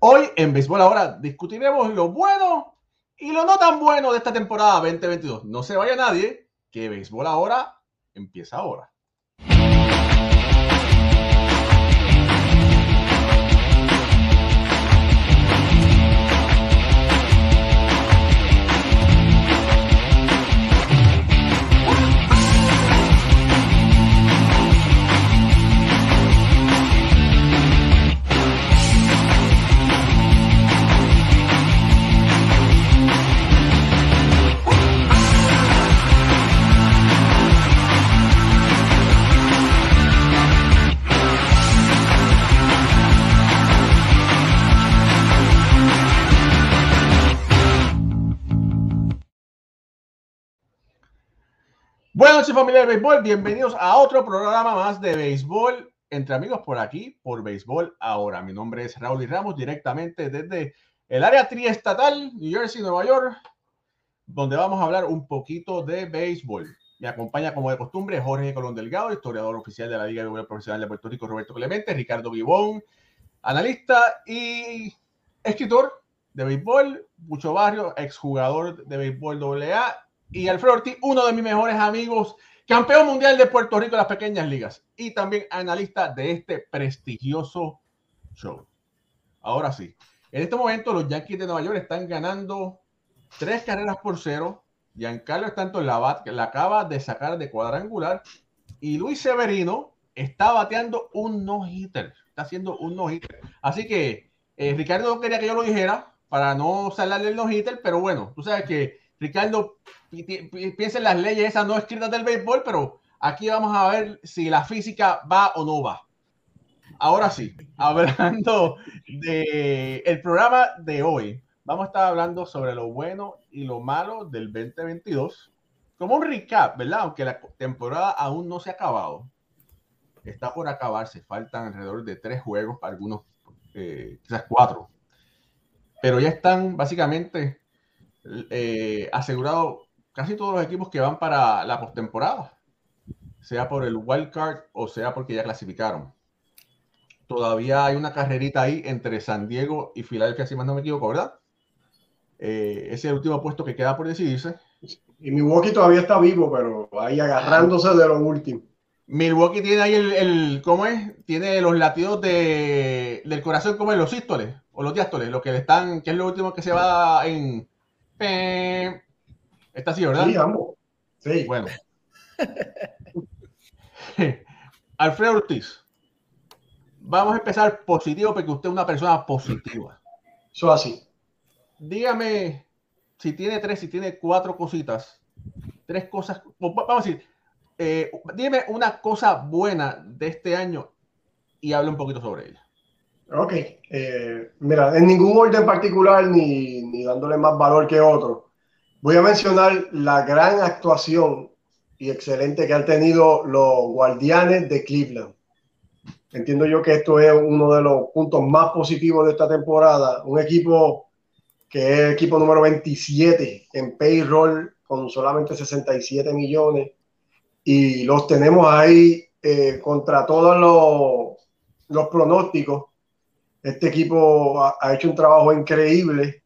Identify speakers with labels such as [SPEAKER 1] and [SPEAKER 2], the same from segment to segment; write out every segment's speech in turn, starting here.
[SPEAKER 1] Hoy en Béisbol Ahora discutiremos lo bueno y lo no tan bueno de esta temporada 2022. No se vaya nadie, que Béisbol Ahora empieza ahora. Buenas noches familia de béisbol, bienvenidos a otro programa más de béisbol entre amigos por aquí, por béisbol ahora. Mi nombre es Raúl y Ramos, directamente desde el área triestatal, New Jersey, Nueva York, donde vamos a hablar un poquito de béisbol. Me acompaña como de costumbre Jorge Colón Delgado, historiador oficial de la Liga de Béisbol Profesional de Puerto Rico, Roberto Clemente, Ricardo Vivón, analista y escritor de béisbol, Mucho Barrio, exjugador de béisbol AA y Alfredo Ortiz, uno de mis mejores amigos, campeón mundial de Puerto Rico en las pequeñas ligas y también analista de este prestigioso show. Ahora sí, en este momento los Yankees de Nueva York están ganando tres carreras por cero. Giancarlo Stanton la, la acaba de sacar de cuadrangular y Luis Severino está bateando un no-hitter. Está haciendo un no-hitter. Así que eh, Ricardo no quería que yo lo dijera para no salarle el no-hitter, pero bueno, tú sabes que Ricardo piensa en las leyes esas no escritas del béisbol, pero aquí vamos a ver si la física va o no va. Ahora sí, hablando de el programa de hoy, vamos a estar hablando sobre lo bueno y lo malo del 2022. Como un recap, ¿verdad? Aunque la temporada aún no se ha acabado. Está por acabarse, faltan alrededor de tres juegos, algunos eh, quizás cuatro. Pero ya están básicamente eh, asegurado casi todos los equipos que van para la postemporada, sea por el wild card o sea porque ya clasificaron. Todavía hay una carrerita ahí entre San Diego y Filadelfia, si más no me equivoco, ¿verdad? Eh, ese es el último puesto que queda por decidirse.
[SPEAKER 2] Y Milwaukee todavía está vivo, pero ahí agarrándose de lo último.
[SPEAKER 1] Milwaukee tiene ahí el, ¿cómo es? Tiene los latidos de, del corazón como en los sístoles o los diástoles, lo que le están, que es lo último que se va en, Está así, ¿verdad?
[SPEAKER 2] Sí, ambos. Sí.
[SPEAKER 1] Bueno. Alfredo Ortiz. Vamos a empezar positivo porque usted es una persona positiva.
[SPEAKER 2] Eso así.
[SPEAKER 1] Dígame si tiene tres, si tiene cuatro cositas. Tres cosas. Vamos a decir, eh, dime una cosa buena de este año y hable un poquito sobre ella.
[SPEAKER 2] Ok, eh, mira, en ningún orden particular ni, ni, dándole más valor que otro. Voy a mencionar la gran actuación y excelente que han tenido los guardianes de Cleveland. Entiendo yo que esto es uno de los puntos más positivos de esta temporada. Un equipo que es el equipo número 27 en payroll con solamente 67 millones y los tenemos ahí eh, contra todos los, los pronósticos este equipo ha, hecho un trabajo increíble.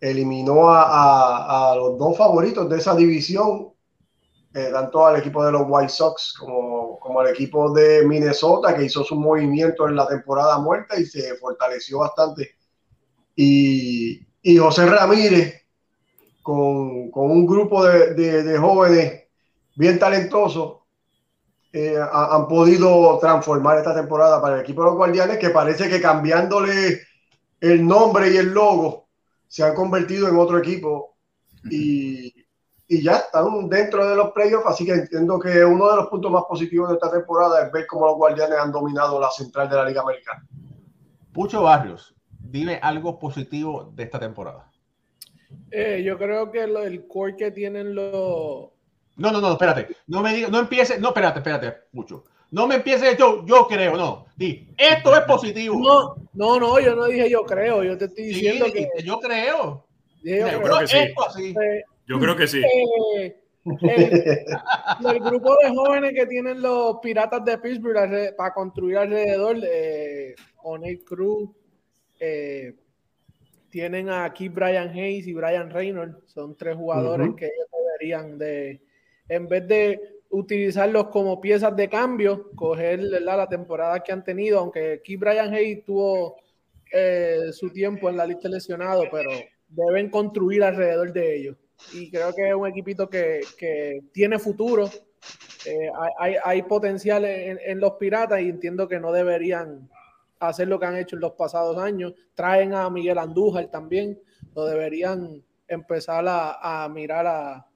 [SPEAKER 2] Eliminó a, los dos favoritos de esa división, eh, tanto al equipo de los White Sox como, como al equipo de Minnesota, que hizo su movimiento en la temporada muerta y se fortaleció bastante. Y, José Ramírez, con, un grupo de, de jóvenes bien talentosos, eh, han podido transformar esta temporada para el equipo de los Guardianes, que parece que cambiándole el nombre y el logo se han convertido en otro equipo y, y ya están dentro de los playoffs, así que entiendo que uno de los puntos más positivos de esta temporada es ver cómo los Guardianes han dominado la central de la Liga Americana.
[SPEAKER 1] Pucho Barrios, dime algo positivo de esta temporada.
[SPEAKER 3] Eh, yo creo que el core que tienen los
[SPEAKER 1] no, no, no, espérate. No me digas, no empieces. No, espérate, espérate, mucho. No me empieces yo, yo creo, no. Di, esto es positivo.
[SPEAKER 3] No, no, no, yo no dije yo creo, yo te estoy diciendo que.
[SPEAKER 1] Yo creo.
[SPEAKER 4] Yo, creo que sí. Yo creo que sí.
[SPEAKER 3] el, grupo de jóvenes que tienen los piratas de Pittsburgh para construir alrededor, de O'Neill Cruz, Eh, tienen aquí Brian Hayes y Brian Reynolds, son tres jugadores que ellos deberían de, en vez de utilizarlos como piezas de cambio, coger la temporada que han tenido, aunque aquí Brian Hayes tuvo eh, su tiempo en la lista lesionado, pero deben construir alrededor de ellos. Y creo que es un equipito que, que tiene futuro, eh, hay, hay, potencial en, los piratas y entiendo que no deberían hacer lo que han hecho en los pasados años. Traen a Miguel Andújar también, lo deberían empezar a, mirar a,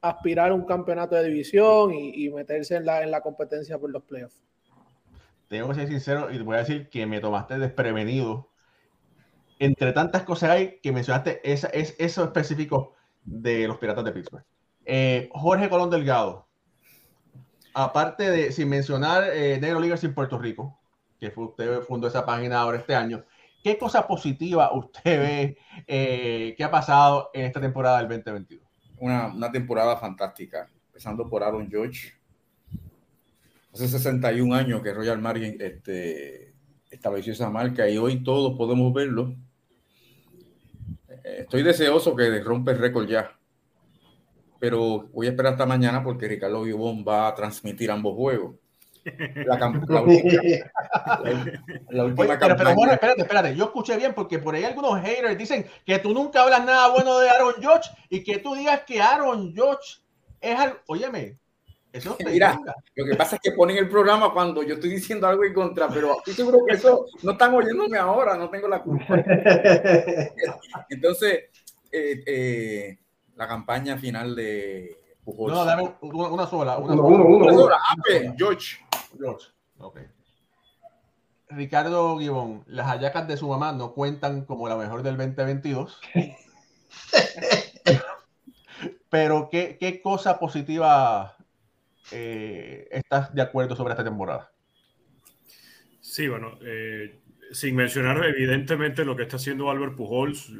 [SPEAKER 3] aspirar a un campeonato de división y, meterse en la, en la competencia por los playoffs.
[SPEAKER 1] Tengo que ser sincero y te voy a decir que me tomaste desprevenido. Entre tantas cosas hay que mencionaste esa, es, eso específico de los Piratas de Pittsburgh. Eh, Jorge Colón Delgado, aparte de, sin mencionar eh, Negro Leaguers en Puerto Rico, que fue, usted fundó esa página ahora este año, ¿qué cosa positiva usted ve eh, que ha pasado en esta temporada del 2022?
[SPEAKER 5] Una, una temporada fantástica, empezando por Aaron George. Hace 61 años que Royal Margin este, estableció esa marca y hoy todos podemos verlo. Eh, estoy deseoso que rompe el récord ya pero voy a esperar hasta mañana porque Ricardo Guibón va a transmitir ambos juegos.
[SPEAKER 1] La, la última, la, última pero, pero, bueno, espérate, espérate. Yo escuché bien porque por ahí algunos haters dicen que tú nunca hablas nada bueno de Aaron George y que tú digas que Aaron George es algo. Óyeme,
[SPEAKER 5] eso Mira, lo que pasa es que ponen el programa cuando yo estoy diciendo algo en contra, pero estoy seguro que eso no están oyéndome ahora, no tengo la culpa. Entonces, eh, eh, la campaña final de
[SPEAKER 1] Pujols. No, dame una sola. Una,
[SPEAKER 5] sola. sola. George.
[SPEAKER 1] George. Ok. Ricardo Gibón, las hallacas de su mamá no cuentan como la mejor del 2022. Pero, ¿qué, qué cosa positiva eh, estás de acuerdo sobre esta temporada?
[SPEAKER 4] Sí, bueno, eh, sin mencionar evidentemente lo que está haciendo Albert Pujols,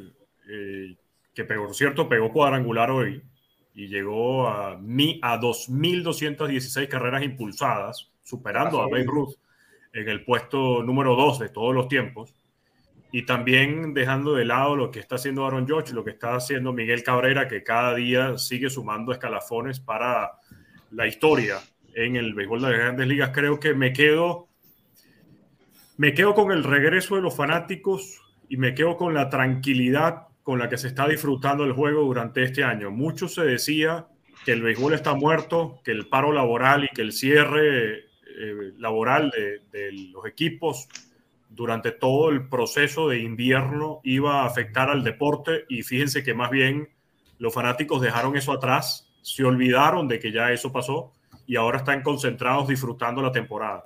[SPEAKER 4] eh, que por cierto pegó cuadrangular hoy y llegó a, mi, a 2.216 carreras impulsadas, superando a Babe Ruth en el puesto número 2 de todos los tiempos. Y también dejando de lado lo que está haciendo Aaron George, lo que está haciendo Miguel Cabrera, que cada día sigue sumando escalafones para la historia en el béisbol de las grandes ligas. Creo que me quedo, me quedo con el regreso de los fanáticos y me quedo con la tranquilidad con la que se está disfrutando el juego durante este año. Mucho se decía que el béisbol está muerto, que el paro laboral y que el cierre eh, laboral de, los equipos durante todo el proceso de invierno iba a afectar al deporte y fíjense que más bien los fanáticos dejaron eso atrás, se olvidaron de que ya eso pasó y ahora están concentrados disfrutando la temporada.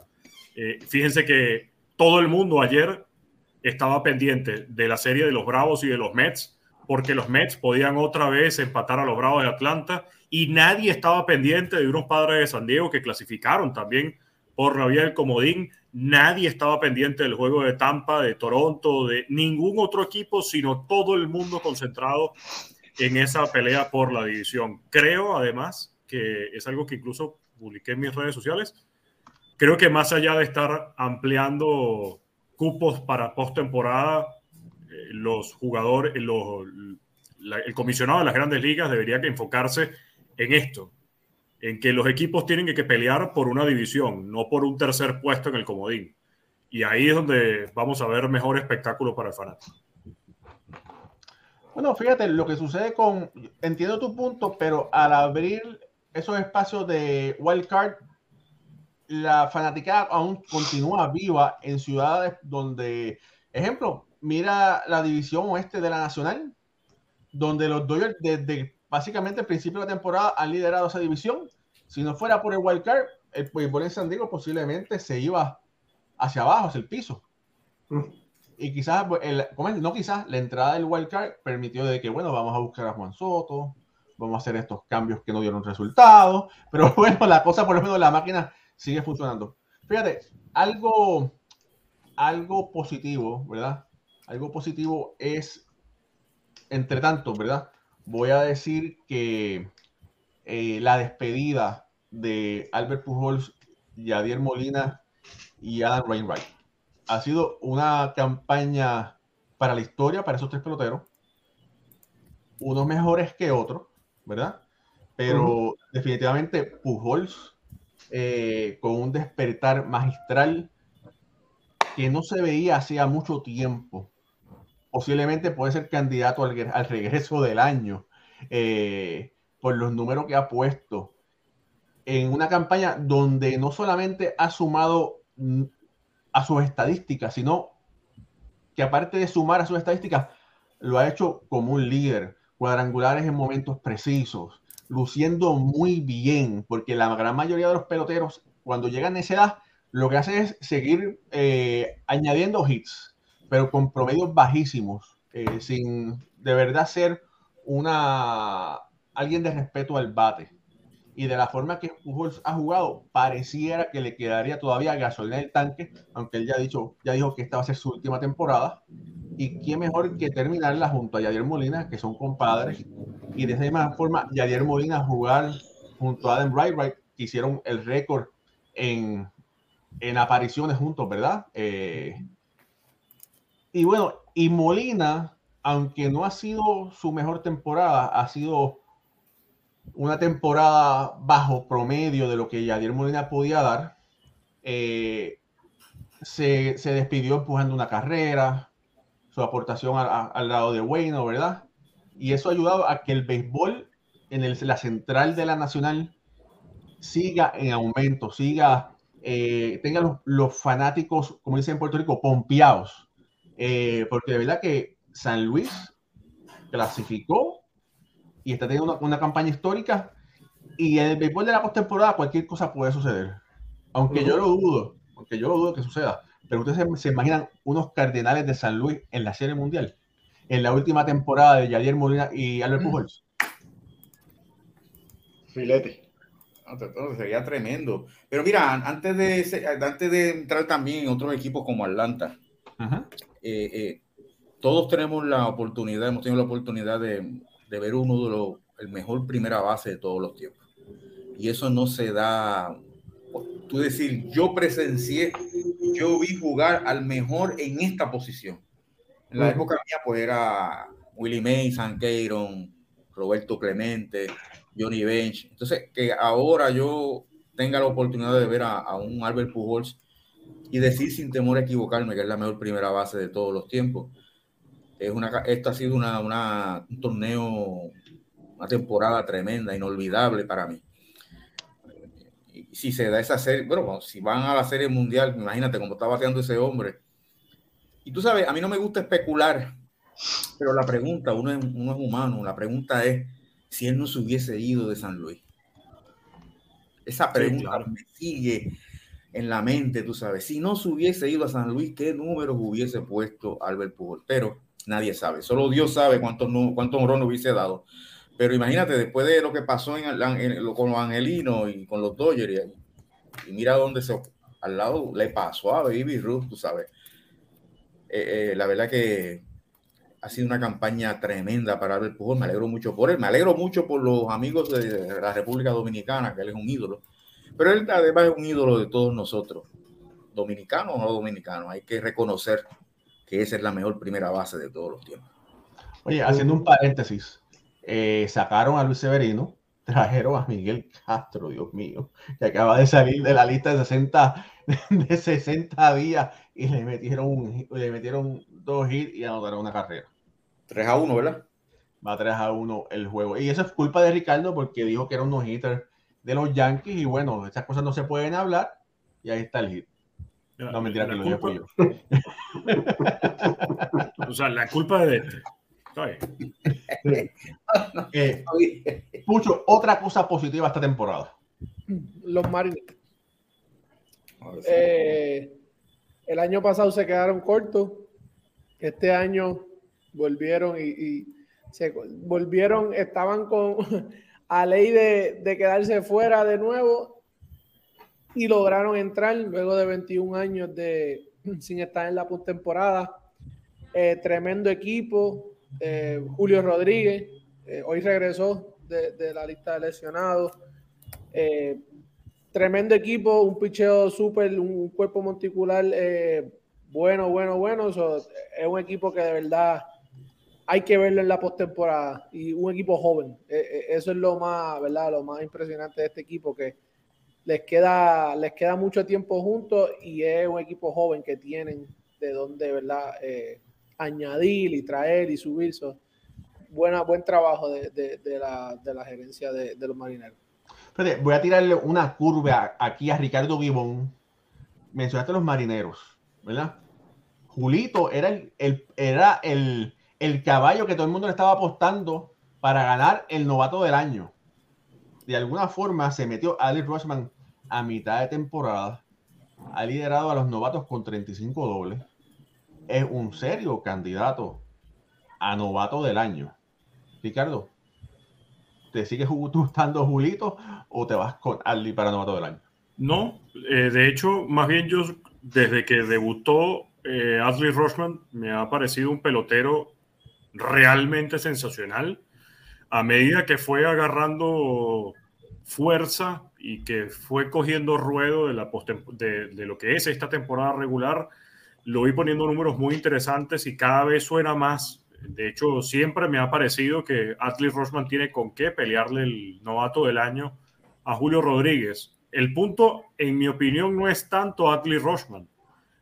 [SPEAKER 4] Eh, fíjense que todo el mundo ayer estaba pendiente de la serie de los Bravos y de los Mets, porque los Mets podían otra vez empatar a los Bravos de Atlanta y nadie estaba pendiente de unos padres de San Diego que clasificaron también por la comodín. Nadie estaba pendiente del juego de Tampa, de Toronto, de ningún otro equipo, sino todo el mundo concentrado en esa pelea por la división. Creo, además, que es algo que incluso publiqué en mis redes sociales. Creo que más allá de estar ampliando cupos para postemporada, eh, los jugadores, los, el comisionado de las grandes ligas debería que enfocarse en esto, en que los equipos tienen que pelear por una división, no por un tercer puesto en el comodín. Y ahí es donde vamos a ver mejor espectáculo para el fanático.
[SPEAKER 1] Bueno, fíjate, lo que sucede con, entiendo tu punto, pero al abrir esos espacios de wild card la fanática aún continúa viva en ciudades donde, ejemplo, mira la división oeste de la Nacional, donde los Dodgers desde básicamente el principio de la temporada han liderado esa división. Si no fuera por el wild card, el béisbol en San Diego posiblemente se iba hacia abajo, hacia el piso. Mm. Y quizás, el, no quizás, la entrada del wild card permitió de que, bueno, vamos a buscar a Juan Soto, vamos a hacer estos cambios que no dieron resultados, pero bueno, la cosa, por lo menos la máquina sigue funcionando. Fíjate, algo, algo positivo, ¿verdad? Algo positivo es, entre tanto, ¿verdad? Voy a decir que eh, la despedida de Albert Pujols, Yadier Molina y Adam Wainwright ha sido una campaña para la historia, para esos tres peloteros. Unos mejores que otros, ¿verdad? Pero definitivamente Pujols, eh, con un despertar magistral que no se veía hacía mucho tiempo. Posiblemente puede ser candidato al, regreso del año eh, por los números que ha puesto en una campaña donde no solamente ha sumado a sus estadísticas, sino que aparte de sumar a sus estadísticas, lo ha hecho como un líder, cuadrangulares en momentos precisos, luciendo muy bien, porque la gran mayoría de los peloteros, cuando llegan a esa edad, lo que hacen es seguir eh, añadiendo hits, pero con promedios bajísimos, eh, sin de verdad ser una alguien de respeto al bate y de la forma que Pujols ha jugado, pareciera que le quedaría todavía gasolina en el tanque, aunque él ya, dicho, ya dijo que esta va a ser su última temporada. Y quién mejor que terminarla junto a Yadier Molina, que son compadres. Y de esa misma forma, Yadier Molina jugar junto a Adam Wright, que hicieron el récord en, en apariciones juntos, ¿verdad? Eh, y bueno, y Molina, aunque no ha sido su mejor temporada, ha sido una temporada bajo promedio de lo que Yadier Molina podía dar. Eh, se, despidió empujando una carrera, su aportación al lado de Wayne, ¿verdad? Y eso ha ayudado a que el béisbol en la central de la Nacional siga en aumento, siga, eh, tenga los, fanáticos, como dicen en Puerto Rico, pompeados. Eh, porque de verdad que San Luis clasificó y está teniendo una, campaña histórica. Y en el béisbol de la postemporada cualquier cosa puede suceder. Aunque yo lo dudo, aunque yo lo dudo que suceda. Pero ustedes se, imaginan unos cardenales de San Luis en la Serie Mundial, en la última temporada de Yadier Molina y Albert mm. Pujols.
[SPEAKER 2] Filete.
[SPEAKER 5] sería tremendo. Pero mira, antes de, antes de entrar también en otros equipos como Atlanta, eh, eh, todos tenemos la oportunidad, hemos tenido la oportunidad de, de ver uno de los, el mejor primera base de todos los tiempos. Y eso no se da, tú decir, yo presencié, yo vi jugar al mejor en esta posición. En la época mía, pues era Willie Mays, San Queiron, Roberto Clemente, Johnny Bench. Entonces, que ahora yo tenga la oportunidad de ver a, un Albert Pujols y decir sin temor a equivocarme que es la mejor primera base de todos los tiempos es una, esto ha sido una, una, un torneo, una temporada tremenda, inolvidable para mí. Y si se da esa serie, bueno, si van a la serie mundial, imagínate cómo está bateando ese hombre. Y tú sabes, a mí no me gusta especular, pero la pregunta, uno es, uno es humano, la pregunta es si él no se hubiese ido de San Luis. Esa pregunta me sigue en la mente, tú sabes. Si no se hubiese ido a San Luis, ¿qué números hubiese puesto Albert Pujol? Pero nadie sabe. Solo Dios sabe cuántos cuántos no hubiese dado. Pero imagínate, después de lo que pasó en, con los angelinos y con los Dodgers, y, mira dónde se al lado le pasó a Baby Ruth, tú sabes. Eh, eh, la verdad que ha sido una campaña tremenda para el Pujol. Me alegro mucho por él. Me alegro mucho por los amigos de la República Dominicana, que él es un ídolo. Pero él además es un ídolo de todos nosotros, dominicanos o no dominicanos. Hay que reconocer que esa es la mejor primera base de todos los tiempos.
[SPEAKER 1] Oye, haciendo un paréntesis, eh, sacaron a Luis Severino, trajeron a Miguel Castro, Dios mío, que acaba de salir de la lista de 60, de 60 días y le metieron, le metieron dos hits y anotaron una carrera.
[SPEAKER 5] 3 a 1, ¿verdad?
[SPEAKER 1] Va 3 a 1 el juego. Y eso es culpa de Ricardo porque dijo que era un no-hitter de los Yankees y bueno, esas cosas no se pueden hablar y ahí está el hit. No, mentira, que lo culpa... yo.
[SPEAKER 4] o sea, la culpa de este.
[SPEAKER 1] Eh, Pucho, otra cosa positiva esta temporada.
[SPEAKER 3] Los Marines. Eh, el año pasado se quedaron cortos. Este año volvieron y, se volvieron, estaban con a ley de, de quedarse fuera de nuevo y lograron entrar luego de 21 años de sin estar en la postemporada. Eh, tremendo equipo. Eh, Julio Rodríguez, eh, hoy regresó de, la lista de lesionados. tremendo equipo, un picheo súper, un cuerpo monticular bueno, bueno, bueno. es un equipo que de verdad hay que verlo en la postemporada y un equipo joven. Eso es lo más, ¿verdad? Lo más impresionante de este equipo que les queda, les queda mucho tiempo juntos y es un equipo joven que tienen de donde, ¿verdad? Eh, añadir y traer y subir. buena, buen trabajo de, de, la, de la, gerencia de, los marineros.
[SPEAKER 1] voy a tirarle una curva aquí a Ricardo Gibón. Mencionaste los marineros, ¿verdad? Julito era el, era el, el caballo que todo el mundo le estaba apostando para ganar el novato del año. De alguna forma se metió Alex Rushman a mitad de temporada. Ha liderado a los novatos con 35 dobles. Es un serio candidato a novato del año. Ricardo, ¿te sigues gustando Julito o te vas con Ali para novato del año?
[SPEAKER 4] No, eh, de hecho, más bien yo desde que debutó eh, Adley Rochman me ha parecido un pelotero realmente sensacional. A medida que fue agarrando fuerza y que fue cogiendo ruedo de, la de, de, lo que es esta temporada regular, lo vi poniendo números muy interesantes y cada vez suena más. De hecho, siempre me ha parecido que Atlee Rochman tiene con qué pelearle el novato del año a Julio Rodríguez. El punto, en mi opinión, no es tanto Atlee Rochman,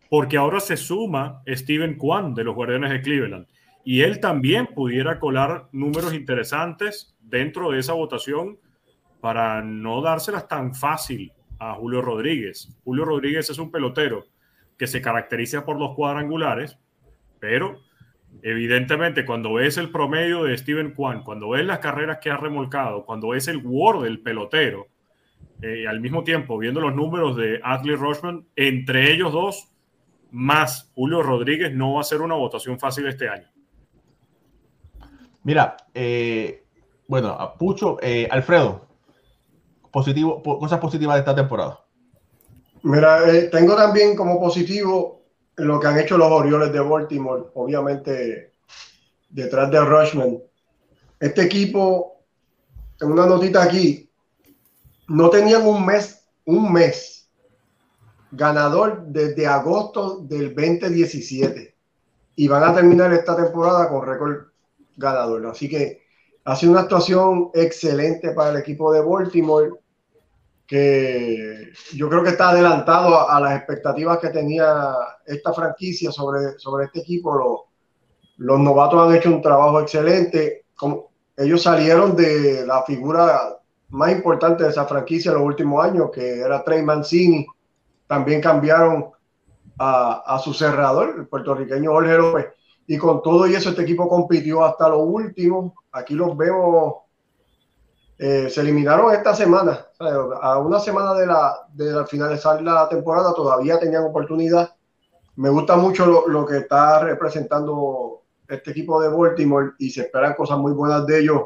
[SPEAKER 4] porque ahora se suma Steven Kwan de los Guardianes de Cleveland y él también pudiera colar números interesantes dentro de esa votación para no dárselas tan fácil a Julio Rodríguez. Julio Rodríguez es un pelotero que se caracteriza por los cuadrangulares, pero evidentemente cuando ves el promedio de Steven Kwan, cuando ves las carreras que ha remolcado, cuando ves el Word del pelotero, eh, al mismo tiempo viendo los números de Adley Rochman, entre ellos dos, más Julio Rodríguez, no va a ser una votación fácil este año.
[SPEAKER 1] Mira, eh, bueno, Pucho, eh, Alfredo, positivo, cosas positivas de esta temporada.
[SPEAKER 2] Mira, eh, tengo también como positivo lo que han hecho los Orioles de Baltimore, obviamente detrás de Rushman. Este equipo, tengo una notita aquí, no tenían un mes, un mes ganador desde agosto del 2017 y van a terminar esta temporada con récord ganador. Así que ha sido una actuación excelente para el equipo de Baltimore que yo creo que está adelantado a, las expectativas que tenía esta franquicia sobre, sobre este equipo. los novatos han hecho un trabajo excelente. Como, ellos salieron de la figura más importante de esa franquicia en los últimos años, que era Trey Mancini. También cambiaron a, a su cerrador, el puertorriqueño Jorge López. Y con todo y eso, este equipo compitió hasta lo último. Aquí los vemos eh, se eliminaron esta semana, a una semana de, la, de finalizar la temporada todavía tenían oportunidad. Me gusta mucho lo, que está representando este equipo de Baltimore y se esperan cosas muy buenas de ellos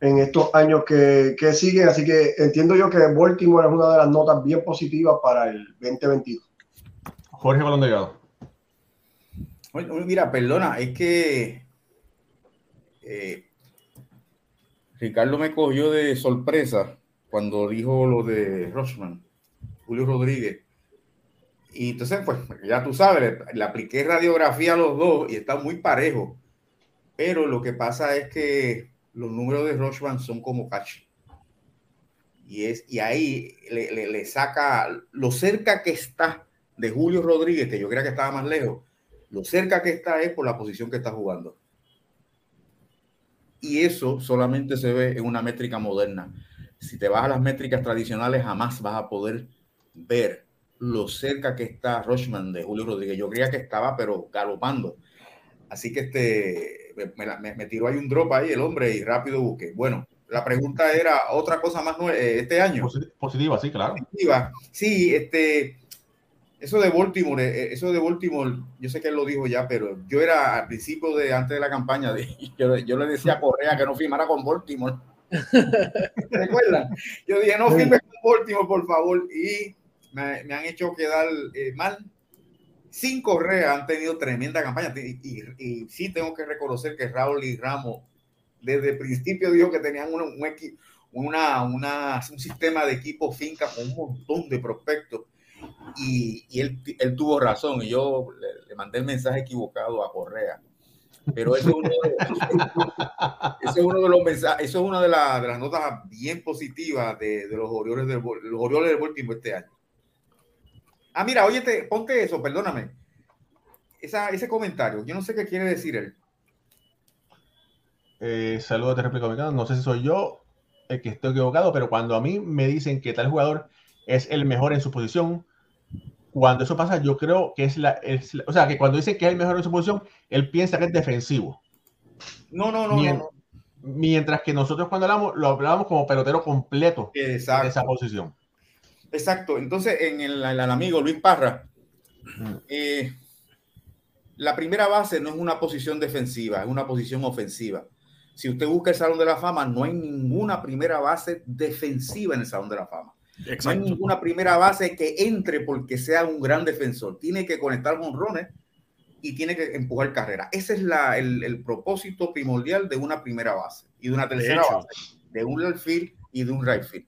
[SPEAKER 2] en estos años que, que siguen. Así que entiendo yo que Baltimore es una de las notas bien positivas para el 2022.
[SPEAKER 1] Jorge Balón.
[SPEAKER 5] Mira, perdona, es que eh, Ricardo me cogió de sorpresa cuando dijo lo de Rochman, Julio Rodríguez. Y entonces, pues, ya tú sabes, le, apliqué radiografía a los dos y está muy parejo. Pero lo que pasa es que los números de Rochman son como cachi. Y, es, y ahí le, le, saca lo cerca que está de Julio Rodríguez, que yo creía que estaba más lejos, lo cerca que está es por la posición que está jugando. Y eso solamente se ve en una métrica moderna. Si te vas a las métricas tradicionales, jamás vas a poder ver lo cerca que está Rochman de Julio Rodríguez. Yo creía que estaba, pero galopando. Así que este, me, me, tiró ahí un drop ahí el hombre y rápido busqué. Bueno, la pregunta era otra cosa más eh, este año.
[SPEAKER 1] Positiva, sí, claro.
[SPEAKER 5] Positiva. Sí, este, eso de Baltimore, eh, eso de Baltimore, yo sé que él lo dijo ya, pero yo era al principio de antes de la campaña, de, yo, le decía a Correa que no firmara con Baltimore. ¿Recuerdan? Yo dije, no firme con Baltimore, por favor, y me, han hecho quedar eh, mal. Sin Correa han tenido tremenda campaña, y, y, sí tengo que reconocer que Raúl y Ramos desde el principio dijo que tenían un, un, una, una, un sistema de equipo finca con un montón de prospectos y, él, él, tuvo razón y yo le, mandé el mensaje equivocado a Correa. Pero eso es uno de, los mensajes, eso es una de, las notas bien positivas de, los Orioles del, los Orioles del Baltimore este año. Ah, mira, oye, ponte eso, perdóname. Esa, ese comentario, yo no sé qué quiere decir él.
[SPEAKER 1] Eh, saludos de réplica No sé si soy yo el que estoy equivocado, pero cuando a mí me dicen que tal jugador es el mejor en su posición, cuando eso pasa, yo creo que es la, o sea, que cuando dicen que es el mejor en su posición, él piensa que es defensivo.
[SPEAKER 5] No, no, no.
[SPEAKER 1] Mientras, que nosotros cuando hablamos, lo hablábamos como pelotero completo de esa posición.
[SPEAKER 5] Exacto. Entonces, en el, amigo Luis Parra, mm. eh, la primera base no es una posición defensiva, es una posición ofensiva. Si usted busca el Salón de la Fama, no hay ninguna primera base defensiva en el Salón de la Fama. No hay ninguna primera base que entre porque sea un gran defensor. Tiene que conectar rones y tiene que empujar carrera. Ese es la, el, propósito primordial de una primera base y de una tercera base, de un left field y de un right field.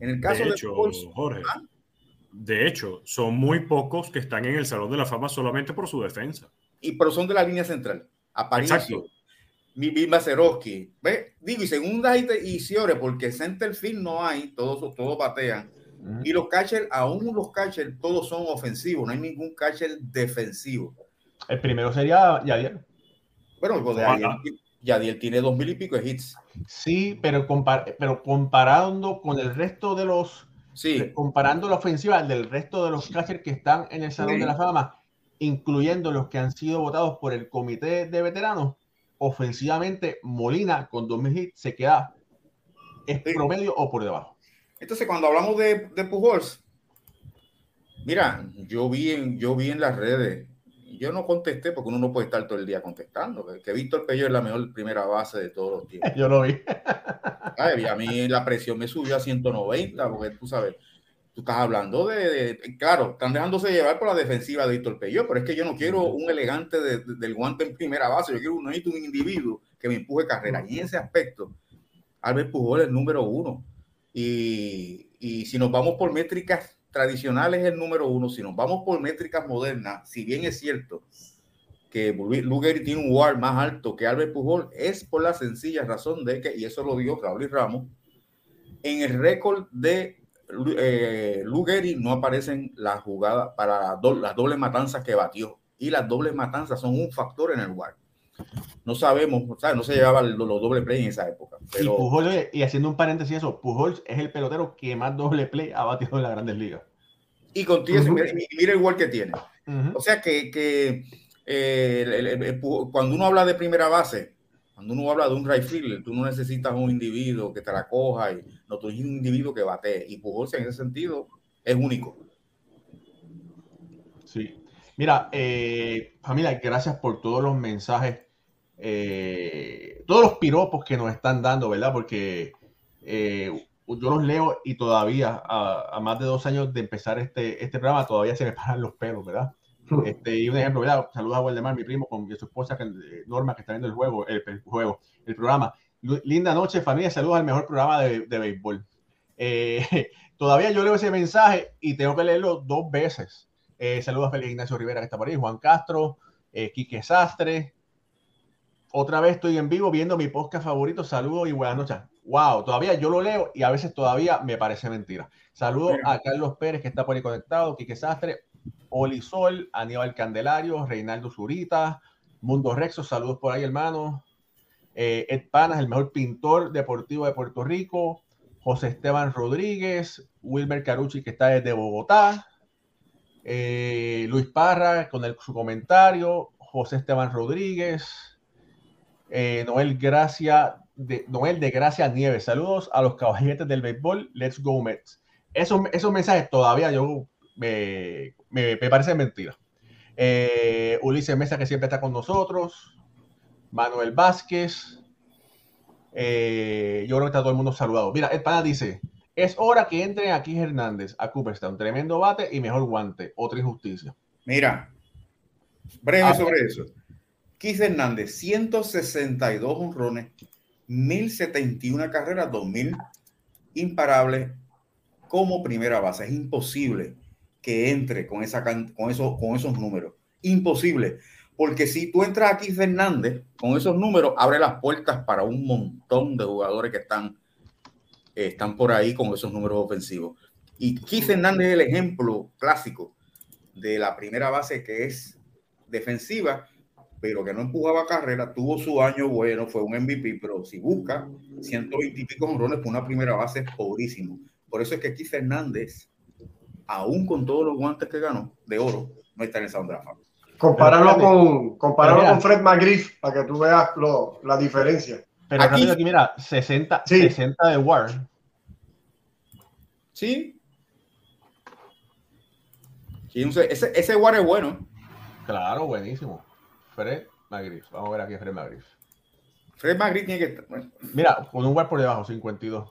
[SPEAKER 5] En el caso de,
[SPEAKER 4] hecho, Jorge, ¿ah? de hecho, son muy pocos que están en el Salón de la Fama solamente por su defensa.
[SPEAKER 5] Y pero son de la línea central. Aparicio, Bimba Zeroski. ¿Ve? Digo, y segunda y Ciore, porque center field no hay, todos, todos batean. Y los catchers, aún los catchers, todos son ofensivos, no hay ningún catcher defensivo.
[SPEAKER 1] El primero sería Yadier.
[SPEAKER 5] Bueno, pues Yadier, Yadier, tiene dos mil y pico de hits.
[SPEAKER 1] Sí, pero, pero comparando con el resto de los. Sí. Comparando la ofensiva del resto de los catchers que están en el Salón de la Fama, incluyendo los que han sido votados por el comité de veteranos, ofensivamente Molina con 2000 hits se queda es promedio o por debajo.
[SPEAKER 5] Entonces, cuando hablamos de, de Pujols, mira, yo vi, en, yo vi en las redes, yo no contesté porque uno no puede estar todo el día contestando, que Víctor Pello es la mejor primera base de todos los tiempos.
[SPEAKER 1] Yo lo vi.
[SPEAKER 5] a mí la presión me subió a 190, porque tú sabes, tú estás hablando de, claro, están dejándose llevar por la defensiva de Víctor Pello, pero es que yo no quiero un elegante del guante en primera base, yo quiero un individuo que me empuje carrera. Y en ese aspecto, Albert Pujol es el número uno. Y, y si nos vamos por métricas tradicionales, es el número uno. Si nos vamos por métricas modernas, si bien es cierto que Luger tiene un WAR más alto que Albert Pujol, es por la sencilla razón de que, y eso lo dijo Raúl y Ramos, en el récord de eh, Lugeri no aparecen las jugadas para las dobles matanzas que batió. Y las dobles matanzas son un factor en el WAR. No sabemos, no se llevaban los, doble play en esa época.
[SPEAKER 1] Pero... Y, haciendo un paréntesis eso, Pujols es el pelotero que más doble play ha batido en las grandes ligas.
[SPEAKER 5] Y contigo, mira, el igual que tiene. O sea que, que eh, cuando uno habla de primera base, cuando uno habla de un right fielder, tú no necesitas un individuo que te la coja, y, no, tú eres un individuo que bate. Y Pujols en ese sentido es único.
[SPEAKER 1] Sí. Mira, eh, familia, gracias por todos los mensajes eh, todos los piropos que nos están dando, ¿verdad? Porque eh, yo los leo y todavía, a, más de dos años de empezar este, este programa, todavía se me paran los pelos, ¿verdad? Este, y un ejemplo, ¿verdad? Saludos a Waldemar, mi primo, con su esposa eh, Norma, que está viendo el juego, el, juego, el programa. Linda noche, familia, saludos al mejor programa de, de béisbol. todavía yo leo ese mensaje y tengo que leerlo dos veces. saludos a Félix Ignacio Rivera, que está por ahí, Juan Castro, Quique Sastre, otra vez estoy en vivo viendo mi podcast favorito. Saludos y buenas noches. Wow, todavía yo lo leo y a veces todavía me parece mentira. Saludos a Carlos Pérez que está por ahí conectado, Quique Sastre, Oli Sol, Aníbal Candelario, Reinaldo Zurita, Mundo Rexo, saludos por ahí, hermano. Eh, Ed Panas, el mejor pintor deportivo de Puerto Rico. José Esteban Rodríguez, Wilmer Carucci, que está desde Bogotá. Eh, Luis Parra con su comentario. José Esteban Rodríguez. Eh, Noel Gracia, de, Noel de Gracia Nieves. Saludos a los caballetes del béisbol. Let's go Mets. Esos, esos mensajes todavía yo me, me, me parecen mentiras. Eh, Ulises Mesa, que siempre está con nosotros. Manuel Vázquez. Eh, yo creo que está todo el mundo saludado. Mira, el pana dice: Es hora que entre aquí Hernández a Cooperstown. Tremendo bate y mejor guante. Otra injusticia.
[SPEAKER 5] Mira, breve ah, sobre eso. Keith Hernández, 162 honrones, 1071 carreras, 2000 imparables como primera base. Es imposible que entre con, esa, con, eso, con esos números. Imposible. Porque si tú entras aquí, Fernández, con esos números, abre las puertas para un montón de jugadores que están, están por ahí con esos números ofensivos. Y Keith Hernández es el ejemplo clásico de la primera base que es defensiva, pero que no empujaba carrera, tuvo su año bueno, fue un MVP, pero si busca 120 y pico honrones por una primera base es pobrísimo. Por eso es que Keith Hernández, aún con todos los guantes que ganó de oro, no está en el Sound Draft.
[SPEAKER 2] Compáralo con, compáralo con Fred McGriff para que tú veas lo, la diferencia.
[SPEAKER 1] Pero aquí, aquí mira, 60, 60 de War.
[SPEAKER 5] Sí. sí ese, ese War es bueno.
[SPEAKER 1] Claro, buenísimo. Fred Magriff. Vamos a ver aquí a Fred Magriff.
[SPEAKER 5] Fred Magriff tiene que estar.
[SPEAKER 1] Mira, con un War por debajo, 52.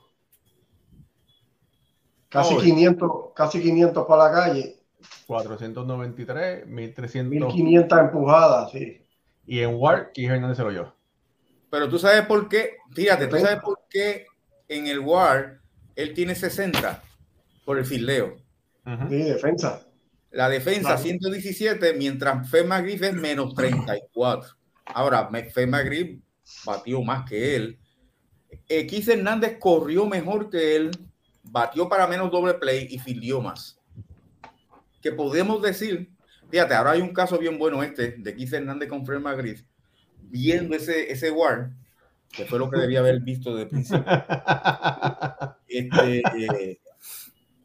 [SPEAKER 2] Casi 500, casi 500 para la calle.
[SPEAKER 1] 493, 1300.
[SPEAKER 2] 1500 empujadas, sí.
[SPEAKER 1] Y en WAR, Keith Hernández se lo yo.
[SPEAKER 5] Pero tú sabes por qué, fíjate, tú sabes por qué en el WAR él tiene 60 por el fileo.
[SPEAKER 2] Sí, defensa.
[SPEAKER 5] La defensa 117, mientras Fema Griff es menos 34. Ahora, Fema Griff batió más que él. X Hernández corrió mejor que él, batió para menos doble play y filió más. Que podemos decir, fíjate, ahora hay un caso bien bueno este de X Hernández con Fema Griff, viendo ese, ese war, que fue lo que debía haber visto de principio. Este, eh,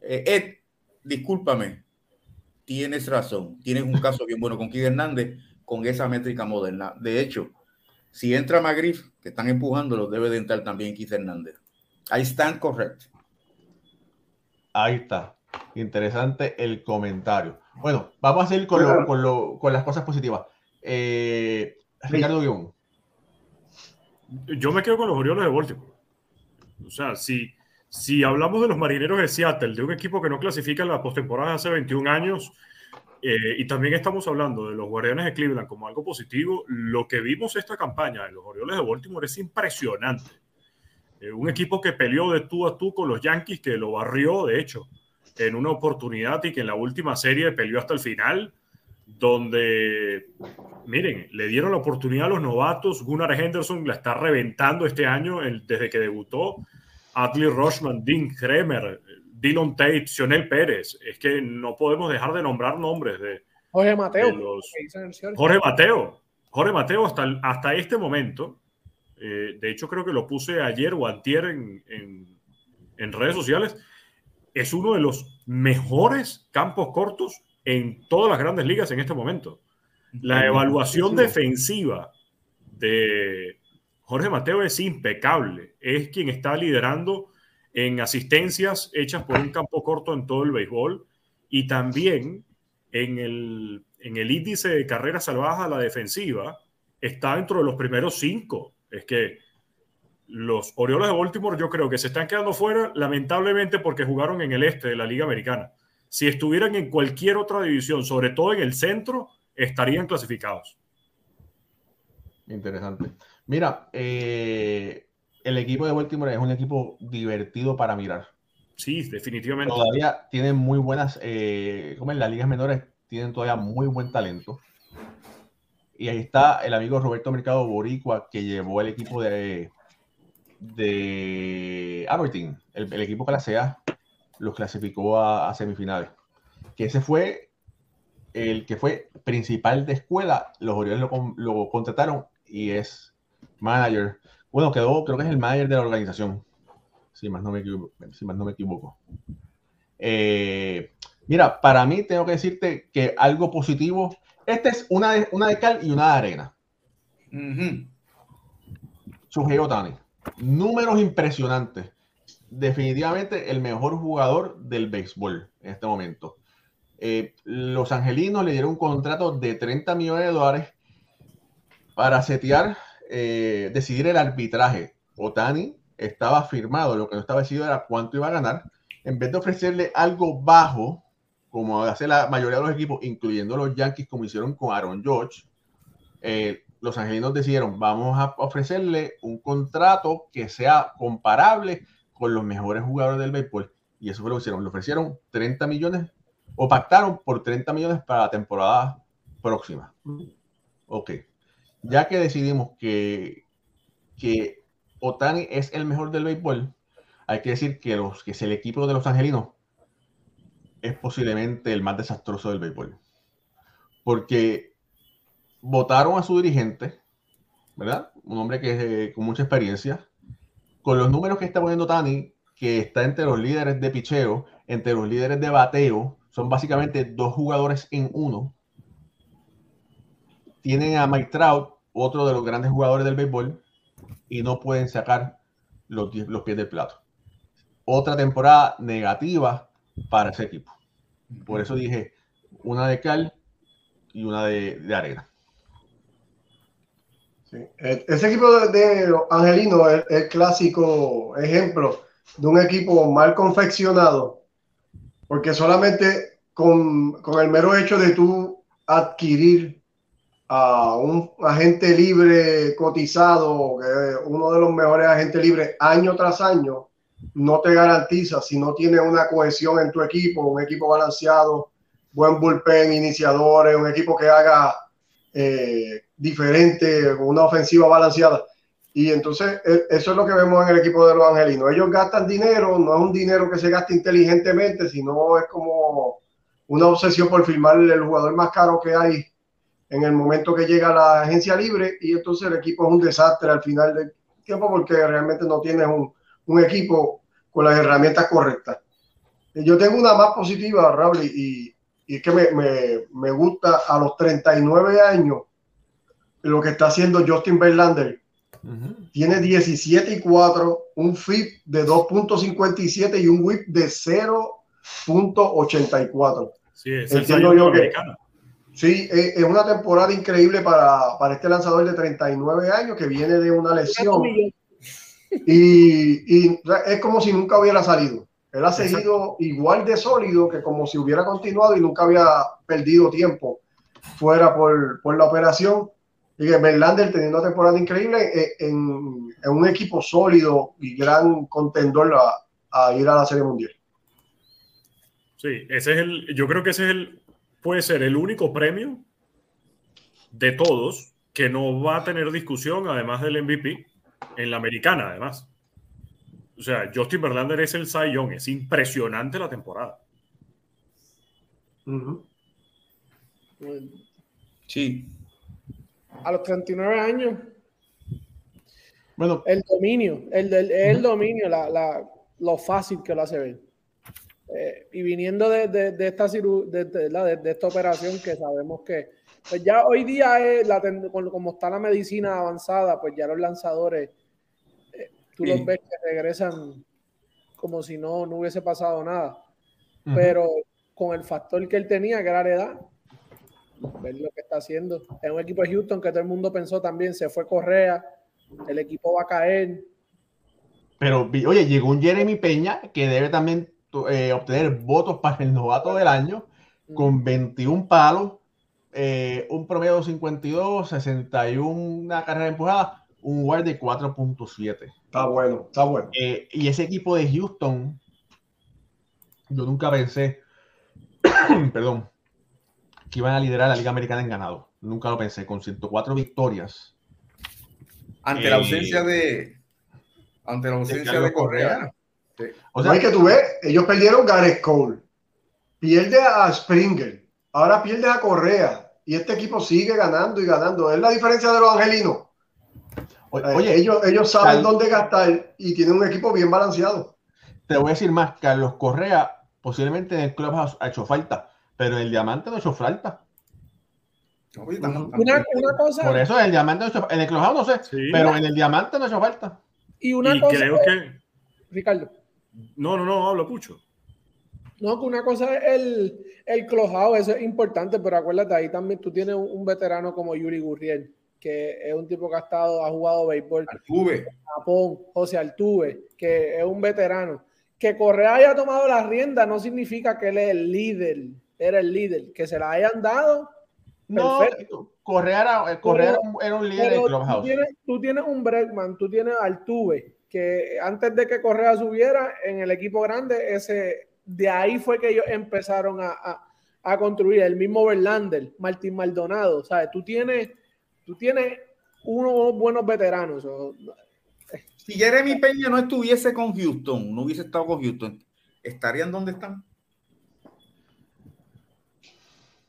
[SPEAKER 5] eh, Ed, discúlpame, tienes razón, tienes un caso bien bueno con Kid Hernández con esa métrica moderna. De hecho, si entra Magrif, que están empujándolo, debe de entrar también Kid Hernández. Ahí están correctos.
[SPEAKER 1] Ahí está. Interesante el comentario. Bueno, vamos a seguir con, con, las cosas positivas. Eh, Ricardo Guión.
[SPEAKER 4] Yo me quedo con los Orioles de Baltimore. O sea, si, si hablamos de los marineros de Seattle, de un equipo que no clasifica en la postemporada hace 21 años, eh, y también estamos hablando de los Guardianes de Cleveland como algo positivo, lo que vimos esta campaña en los Orioles de Baltimore es impresionante. Eh, un equipo que peleó de tú a tú con los Yankees, que lo barrió, de hecho, en una oportunidad y que en la última serie peleó hasta el final, donde, miren, le dieron la oportunidad a los novatos. Gunnar Henderson la está reventando este año desde que debutó Adley Rochman, Dean Kremer, Dylan Tate, Sionel Pérez. Es que no podemos dejar de nombrar nombres de
[SPEAKER 3] Jorge Mateo.
[SPEAKER 4] Jorge Mateo. Jorge Mateo hasta, hasta este momento. Eh, de hecho, creo que lo puse ayer o antier en, en, redes sociales. Es uno de los mejores campos cortos en todas las grandes ligas en este momento. La evaluación defensiva de, Jorge Mateo es impecable, es quien está liderando en asistencias hechas por un campo corto en todo el béisbol y también en el, en el índice de carreras salvadas a la defensiva está dentro de los primeros cinco. Es que los Orioles de Baltimore yo creo que se están quedando fuera lamentablemente porque jugaron en el este de la Liga Americana. Si estuvieran en cualquier otra división, sobre todo en el centro, estarían clasificados.
[SPEAKER 1] Interesante. Mira, eh, el equipo de Baltimore es un equipo divertido para mirar.
[SPEAKER 4] Sí, definitivamente.
[SPEAKER 1] Todavía tienen muy buenas, eh, como en las ligas menores, tienen todavía muy buen talento. Y ahí está el amigo Roberto Mercado Boricua, que llevó el equipo de, de Aberdeen, el, equipo clase A, los clasificó a, semifinales. Que ese fue el que fue principal de escuela. Los Orioles lo, lo contrataron y es manager. Bueno, quedó, creo que es el manager de la organización, si más no me equivoco. Si más no me equivoco. Eh, mira, para mí tengo que decirte que algo positivo, esta es una de, una de cal y una de arena. Uh Otani, números impresionantes. Definitivamente el mejor jugador del béisbol en este momento. Eh, los angelinos le dieron un contrato de 30 millones de dólares para setear eh, decidir el arbitraje. Otani estaba firmado, lo que no estaba decidido era cuánto iba a ganar. En vez de ofrecerle algo bajo, como hace la mayoría de los equipos, incluyendo los Yankees, como hicieron con Aaron George, eh, los angelinos decidieron, vamos a ofrecerle un contrato que sea comparable con los mejores jugadores del béisbol. Y eso fue lo que hicieron. Le ofrecieron 30 millones o pactaron por 30 millones para la temporada próxima. Ok. Ya que decidimos que, que Otani es el mejor del béisbol, hay que decir que, los, que es el equipo de los angelinos es posiblemente el más desastroso del béisbol. Porque votaron a su dirigente, ¿verdad? Un hombre que con mucha experiencia, con los números que está poniendo Tani, que está entre los líderes de picheo, entre los líderes de bateo, son básicamente dos jugadores en uno. Tienen a Mike Trout, otro de los grandes jugadores del béisbol, y no pueden sacar los pies del plato. Otra temporada negativa para ese equipo. Por eso dije una de cal y una de, arena.
[SPEAKER 2] E, ese equipo de, Angelino es el clásico ejemplo de un equipo mal confeccionado, porque solamente con, con el mero hecho de tú adquirir a un agente libre cotizado, uno de los mejores agentes libres año tras año, no te garantiza si no tienes una cohesión en tu equipo, un equipo balanceado, buen bullpen, iniciadores, un equipo que haga eh, diferente, una ofensiva balanceada. Y entonces e, eso es lo que vemos en el equipo de los angelinos. Ellos gastan dinero, no es un dinero que se gasta inteligentemente, sino es como una obsesión por firmar el jugador más caro que hay en el momento que llega la agencia libre y entonces el equipo es un desastre al final del tiempo porque realmente no tienes un, un equipo con las herramientas correctas. Yo tengo una más positiva, Raúl, y, y es que me, me, me, gusta a los 39 años lo que está haciendo Justin Verlander. Tiene 17 y 4, un FIP de 2.57 y un WIP de 0.84.
[SPEAKER 4] Sí, es Entiendo yo que,
[SPEAKER 2] Sí, es una temporada increíble para, para, este lanzador de 39 años que viene de una lesión. Y, es como si nunca hubiera salido. Él ha seguido igual de sólido que como si hubiera continuado y nunca había perdido tiempo fuera por, por la operación. Y que Verlander teniendo una temporada increíble eh, en, en, un equipo sólido y gran contendor a, a, ir a la Serie Mundial.
[SPEAKER 4] Sí, ese es el, yo creo que ese es el, puede ser el único premio de todos que no va a tener discusión, además del MVP, en la americana, además. O sea, Justin Verlander es el Cy Young. Es impresionante la temporada.
[SPEAKER 3] Sí. A los 39 años. Bueno. El dominio, el, el, dominio, la, la, lo fácil que lo hace ver. Eh, y viniendo de, de, de esta de, de, esta operación que sabemos que pues ya hoy día es la, como está la medicina avanzada, pues ya los lanzadores tú los ves que regresan como si no, no hubiese pasado nada. Pero con el factor que él tenía, que era la edad, ver lo que está haciendo. Es un equipo de Houston que todo el mundo pensó también, se fue Correa, el equipo va a caer.
[SPEAKER 1] Pero, oye, llegó un Jeremy Peña que debe también eh, obtener votos para el novato del año, con 21 palos, eh, un promedio de 52, 61 carrera empujada, un WAR de 4.7.
[SPEAKER 2] Está bueno, está bueno.
[SPEAKER 1] Eh, y ese equipo de Houston, yo nunca pensé, perdón, que iban a liderar la Liga Americana en ganado. Nunca lo pensé, con 104 victorias.
[SPEAKER 5] Ante la ausencia de. Ante la ausencia de, Correa.
[SPEAKER 2] O sea, hay que tú ves, ellos perdieron Gareth Cole, pierde a Springer, ahora pierde a Correa, y este equipo sigue ganando y ganando. Es la diferencia de los angelinos eh, Oye, ellos, ellos saben dónde gastar y tienen un equipo bien balanceado.
[SPEAKER 1] Te voy a decir más, Carlos Correa posiblemente en el club ha hecho falta, pero el diamante no ha hecho falta.
[SPEAKER 3] Una, cosa.
[SPEAKER 1] Por eso el diamante no hecho, en el clubhouse no sé, pero en el diamante no ha hecho falta.
[SPEAKER 3] Y una cosa. Creo que. Ricardo.
[SPEAKER 4] No, no, no, hablo mucho.
[SPEAKER 3] No, que una cosa es el, el clubhouse, eso es importante, pero acuérdate, ahí también tú tienes un, un veterano como Yuri Gurriel que es un tipo que ha estado, ha jugado béisbol
[SPEAKER 5] Altuve.
[SPEAKER 3] en Japón, José Altuve, que es un veterano. Que Correa haya tomado la rienda no significa que él es el líder, era el líder, que se la hayan dado.
[SPEAKER 1] No, Correa era, Correa era un líder de Clubhouse.
[SPEAKER 3] Tú tienes, tú tienes un Bregman, tú tienes Altuve, que antes de que Correa subiera en el equipo grande, ese de ahí fue que ellos empezaron a, a, construir el mismo Verlander, Martín Maldonado, ¿sabes? Tú tienes, tú tienes unos buenos veteranos.
[SPEAKER 5] Si Jeremy Peña no estuviese con Houston, no hubiese estado con Houston, ¿estarían donde están?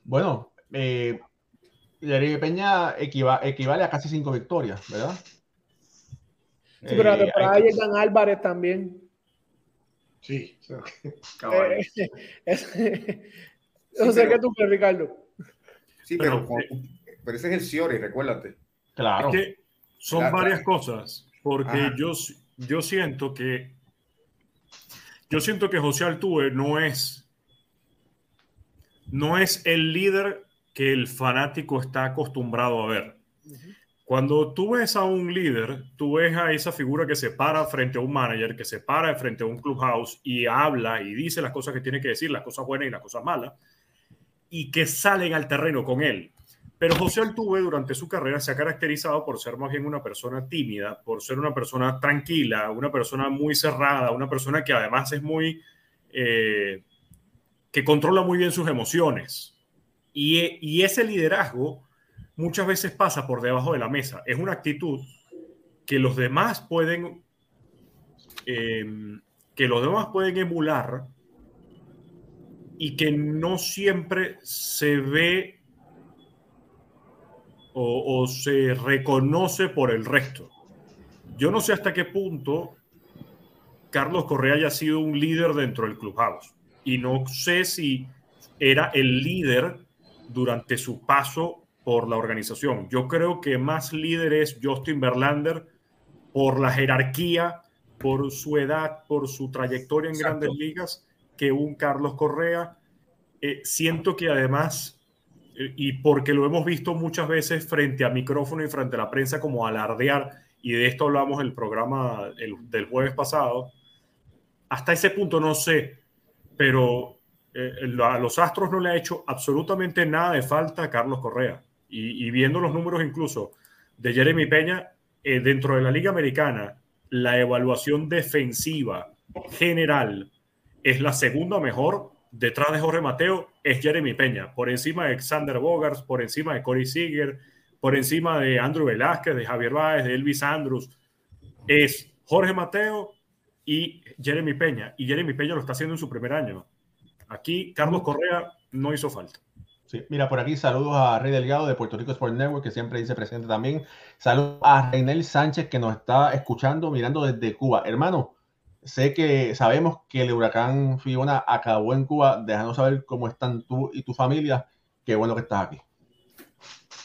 [SPEAKER 1] Bueno, eh, Jeremy Peña equivale a casi cinco victorias, ¿verdad?
[SPEAKER 3] Sí, pero la eh, temporada de Dan Álvarez también.
[SPEAKER 2] Sí,
[SPEAKER 3] eh, no sé qué tú crees, Ricardo.
[SPEAKER 5] Sí, pero, pero, ese es el Ciori, recuérdate.
[SPEAKER 4] Claro. Es que son varias cosas, porque yo, yo siento que yo siento que José Altuve no es no es el líder que el fanático está acostumbrado a ver. Cuando tú ves a un líder, tú ves a esa figura que se para frente a un manager, que se para frente a un clubhouse y habla y dice las cosas que tiene que decir, las cosas buenas y las cosas malas, y que salen al terreno con él. Pero José Altuve durante su carrera se ha caracterizado por ser más bien una persona tímida, por ser una persona tranquila, una persona muy cerrada, una persona que además es muy... Eh, que controla muy bien sus emociones. Y, y ese liderazgo muchas veces pasa por debajo de la mesa. Es una actitud que los demás pueden, em, que los demás pueden emular y que no siempre se ve o, o, se reconoce por el resto. Yo no sé hasta qué punto Carlos Correa haya sido un líder dentro del clubhouse y no sé si era el líder durante su paso por la organización. Yo creo que más líder es Justin Verlander por la jerarquía, por su edad, por su trayectoria en grandes ligas, que un Carlos Correa. Eh, siento que además, y porque lo hemos visto muchas veces frente a micrófono y frente a la prensa como alardear, y de esto hablamos en el programa del jueves pasado, hasta ese punto no sé, pero eh, los Astros no le ha hecho absolutamente nada de falta a Carlos Correa y, viendo los números incluso de Jeremy Peña, eh, dentro de la Liga Americana, la evaluación defensiva general es la segunda mejor. Detrás de Jorge Mateo es Jeremy Peña, por encima de Alexander Bogars, por encima de Corey Seager, por encima de Andrew Velázquez, de Javier Báez, de Elvis Andrews. Es Jorge Mateo y Jeremy Peña. Y Jeremy Peña lo está haciendo en su primer año. Aquí Carlos Correa no hizo falta.
[SPEAKER 1] Sí, mira, por aquí saludos a Rey Delgado de Puerto Rico Sport Network, que siempre dice presente también. Saludos a Reinel Sánchez, que nos está escuchando, mirando desde Cuba. Hermano, sé que sabemos que el huracán Fiona acabó en Cuba. Déjanos saber cómo están tú y tu familia. Qué bueno que estás aquí.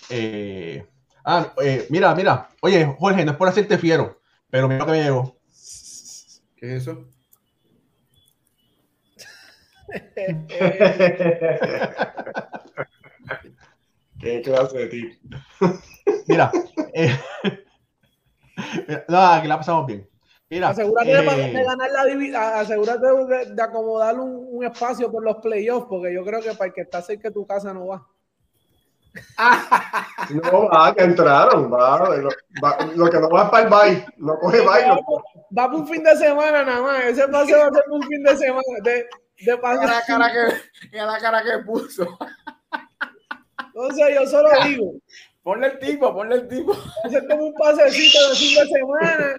[SPEAKER 1] Eh, ah, eh, mira, mira. Oye, Jorge, no es por hacerte fiero, pero mira que me llegó.
[SPEAKER 5] ¿Qué es eso?
[SPEAKER 2] Qué clase de tip.
[SPEAKER 1] Mira, eh, no, aquí la pasamos bien. Mira,
[SPEAKER 3] asegúrate de, eh, ganar la asegúrate de, acomodar un, espacio por los playoffs, porque yo creo que para el que está cerca de tu casa no va.
[SPEAKER 2] no va, que entraron, va, lo, que no va es para el bye, no coge bye.
[SPEAKER 3] Va, va, por un fin de semana nada más, ese pase va a ser un fin de semana. De, de
[SPEAKER 5] a la cara que, a la cara que puso.
[SPEAKER 3] Entonces yo solo digo.
[SPEAKER 5] Ponle el tipo, ponle el tipo.
[SPEAKER 3] Ese es como un pasecito de fin de semana.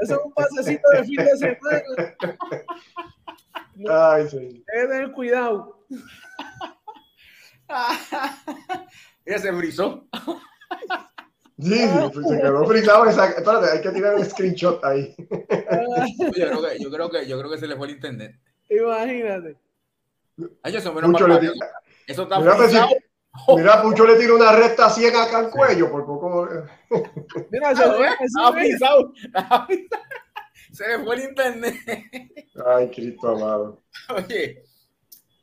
[SPEAKER 3] Eso es un pasecito de fin de semana.
[SPEAKER 2] Ay, sí.
[SPEAKER 3] Tener cuidado.
[SPEAKER 5] Ella se brizó.
[SPEAKER 2] Sí, se quedó frisado. Espérate, hay que tirar un screenshot ahí.
[SPEAKER 5] Yo creo, que, yo, creo que, yo creo que se le fue el internet.
[SPEAKER 3] Imagínate.
[SPEAKER 5] Ay, eso, menos mal, eso está
[SPEAKER 2] frisado. Mira, Pucho le tira una recta ciega acá al cuello, por.
[SPEAKER 3] Mira, se,
[SPEAKER 5] ha pisado, se le fue el internet.
[SPEAKER 2] Ay, Cristo amado.
[SPEAKER 5] Oye,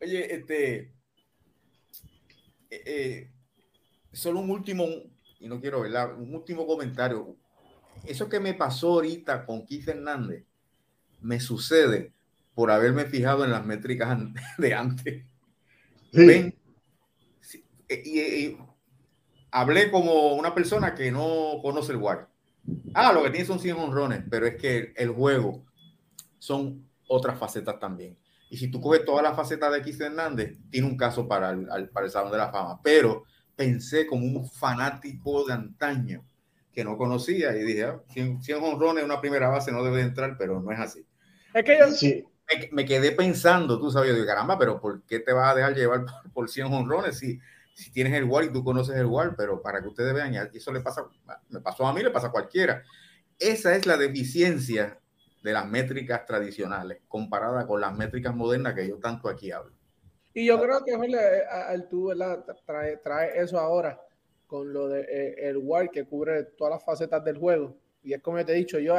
[SPEAKER 5] oye, este. Eh, eh, solo un último, y no quiero verla, un último comentario. Eso que me pasó ahorita con Keith Hernández me sucede por haberme fijado en las métricas de antes. Ven, y, hablé como una persona que no conoce el WAR. Ah, lo que tiene son 100 honrones, pero es que el juego son otras facetas también. Y si tú coges todas las facetas de X Hernández, tiene un caso para el, para el Salón de la Fama. Pero pensé como un fanático de antaño que no conocía y dije, 100, ah, honrones en una primera base no debe entrar, pero no es así.
[SPEAKER 3] Es que yo sí.
[SPEAKER 5] me, quedé pensando, tú sabes, de caramba, pero ¿por qué te vas a dejar llevar por, 100 honrones si, si tienes el WAR y tú conoces el WAR? Pero para que ustedes vean, y eso le pasa, me pasó a mí, le pasa a cualquiera. Esa es la deficiencia de las métricas tradicionales comparada con las métricas modernas que yo tanto aquí hablo.
[SPEAKER 3] Y yo creo que al tú trae, trae eso ahora con lo de eh, el WAR que cubre todas las facetas del juego. Y es como te he dicho, yo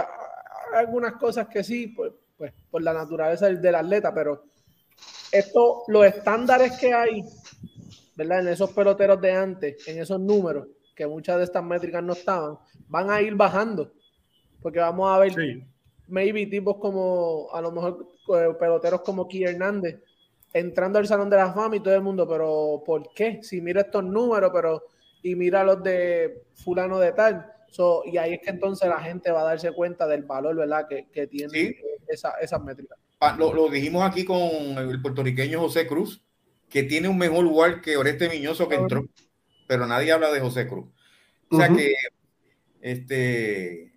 [SPEAKER 3] algunas cosas que sí, pues, pues por la naturaleza del, atleta, pero esto, los estándares que hay, ¿verdad? En esos peloteros de antes, en esos números, que muchas de estas métricas no estaban, van a ir bajando. Porque vamos a ver, maybe tipos como, a lo mejor eh, peloteros como Ki Hernández, entrando al Salón de la Fama y todo el mundo, pero ¿por qué? Si mira estos números, pero y mira los de fulano de tal. y ahí es que entonces la gente va a darse cuenta del valor, ¿verdad? Que, que tiene esa, esas métricas.
[SPEAKER 5] Ah, lo, lo, dijimos aquí con el puertorriqueño José Cruz, que tiene un mejor lugar que Oreste Miñoso que entró, pero nadie habla de José Cruz. O sea que este,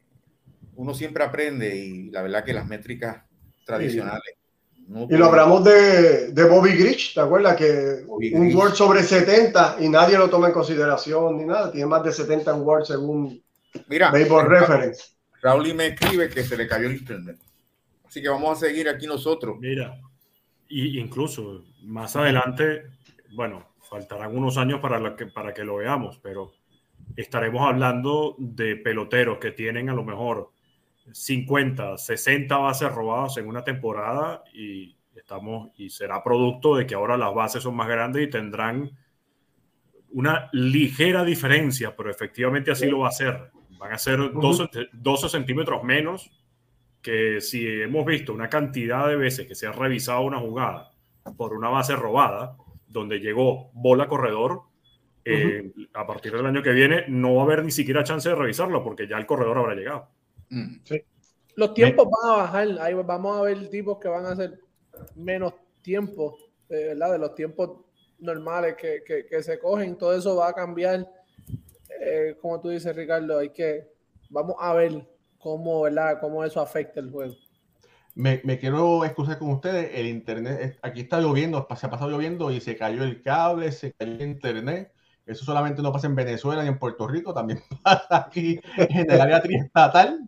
[SPEAKER 5] uno siempre aprende y la verdad que las métricas tradicionales
[SPEAKER 2] y lo hablamos de, de Bobby Grich, ¿te acuerdas? Que un Word sobre 70 y nadie lo toma en consideración ni nada. Tiene más de 70 en Word según
[SPEAKER 5] Mira, Baseball Reference. Raúl me escribe que se le cayó el internet. Así que vamos a seguir aquí nosotros.
[SPEAKER 4] Mira, y incluso más adelante, bueno, faltarán unos años para, que, para que lo veamos, pero estaremos hablando de peloteros que tienen a lo mejor 50, 60 bases robadas en una temporada y estamos y será producto de que ahora las bases son más grandes y tendrán una ligera diferencia, pero efectivamente así lo va a ser. Van a ser 12, centímetros menos que si hemos visto una cantidad de veces que se ha revisado una jugada por una base robada, donde llegó bola corredor, eh, a partir del año que viene no va a haber ni siquiera chance de revisarlo porque ya el corredor habrá llegado.
[SPEAKER 3] Mm. Los tiempos van a bajar, ahí vamos a ver tipos que van a hacer menos tiempo, eh, ¿verdad? De los tiempos normales que, que, se cogen, todo eso va a cambiar. Eh, como tú dices, Ricardo, hay que, vamos a ver cómo, ¿verdad? Cómo eso afecta el juego.
[SPEAKER 1] Me, me, quiero excusar con ustedes, el internet, aquí está lloviendo, se ha pasado lloviendo y se cayó el cable, se cayó el internet. Eso solamente no pasa en Venezuela ni en Puerto Rico, también pasa aquí en el área triestatal.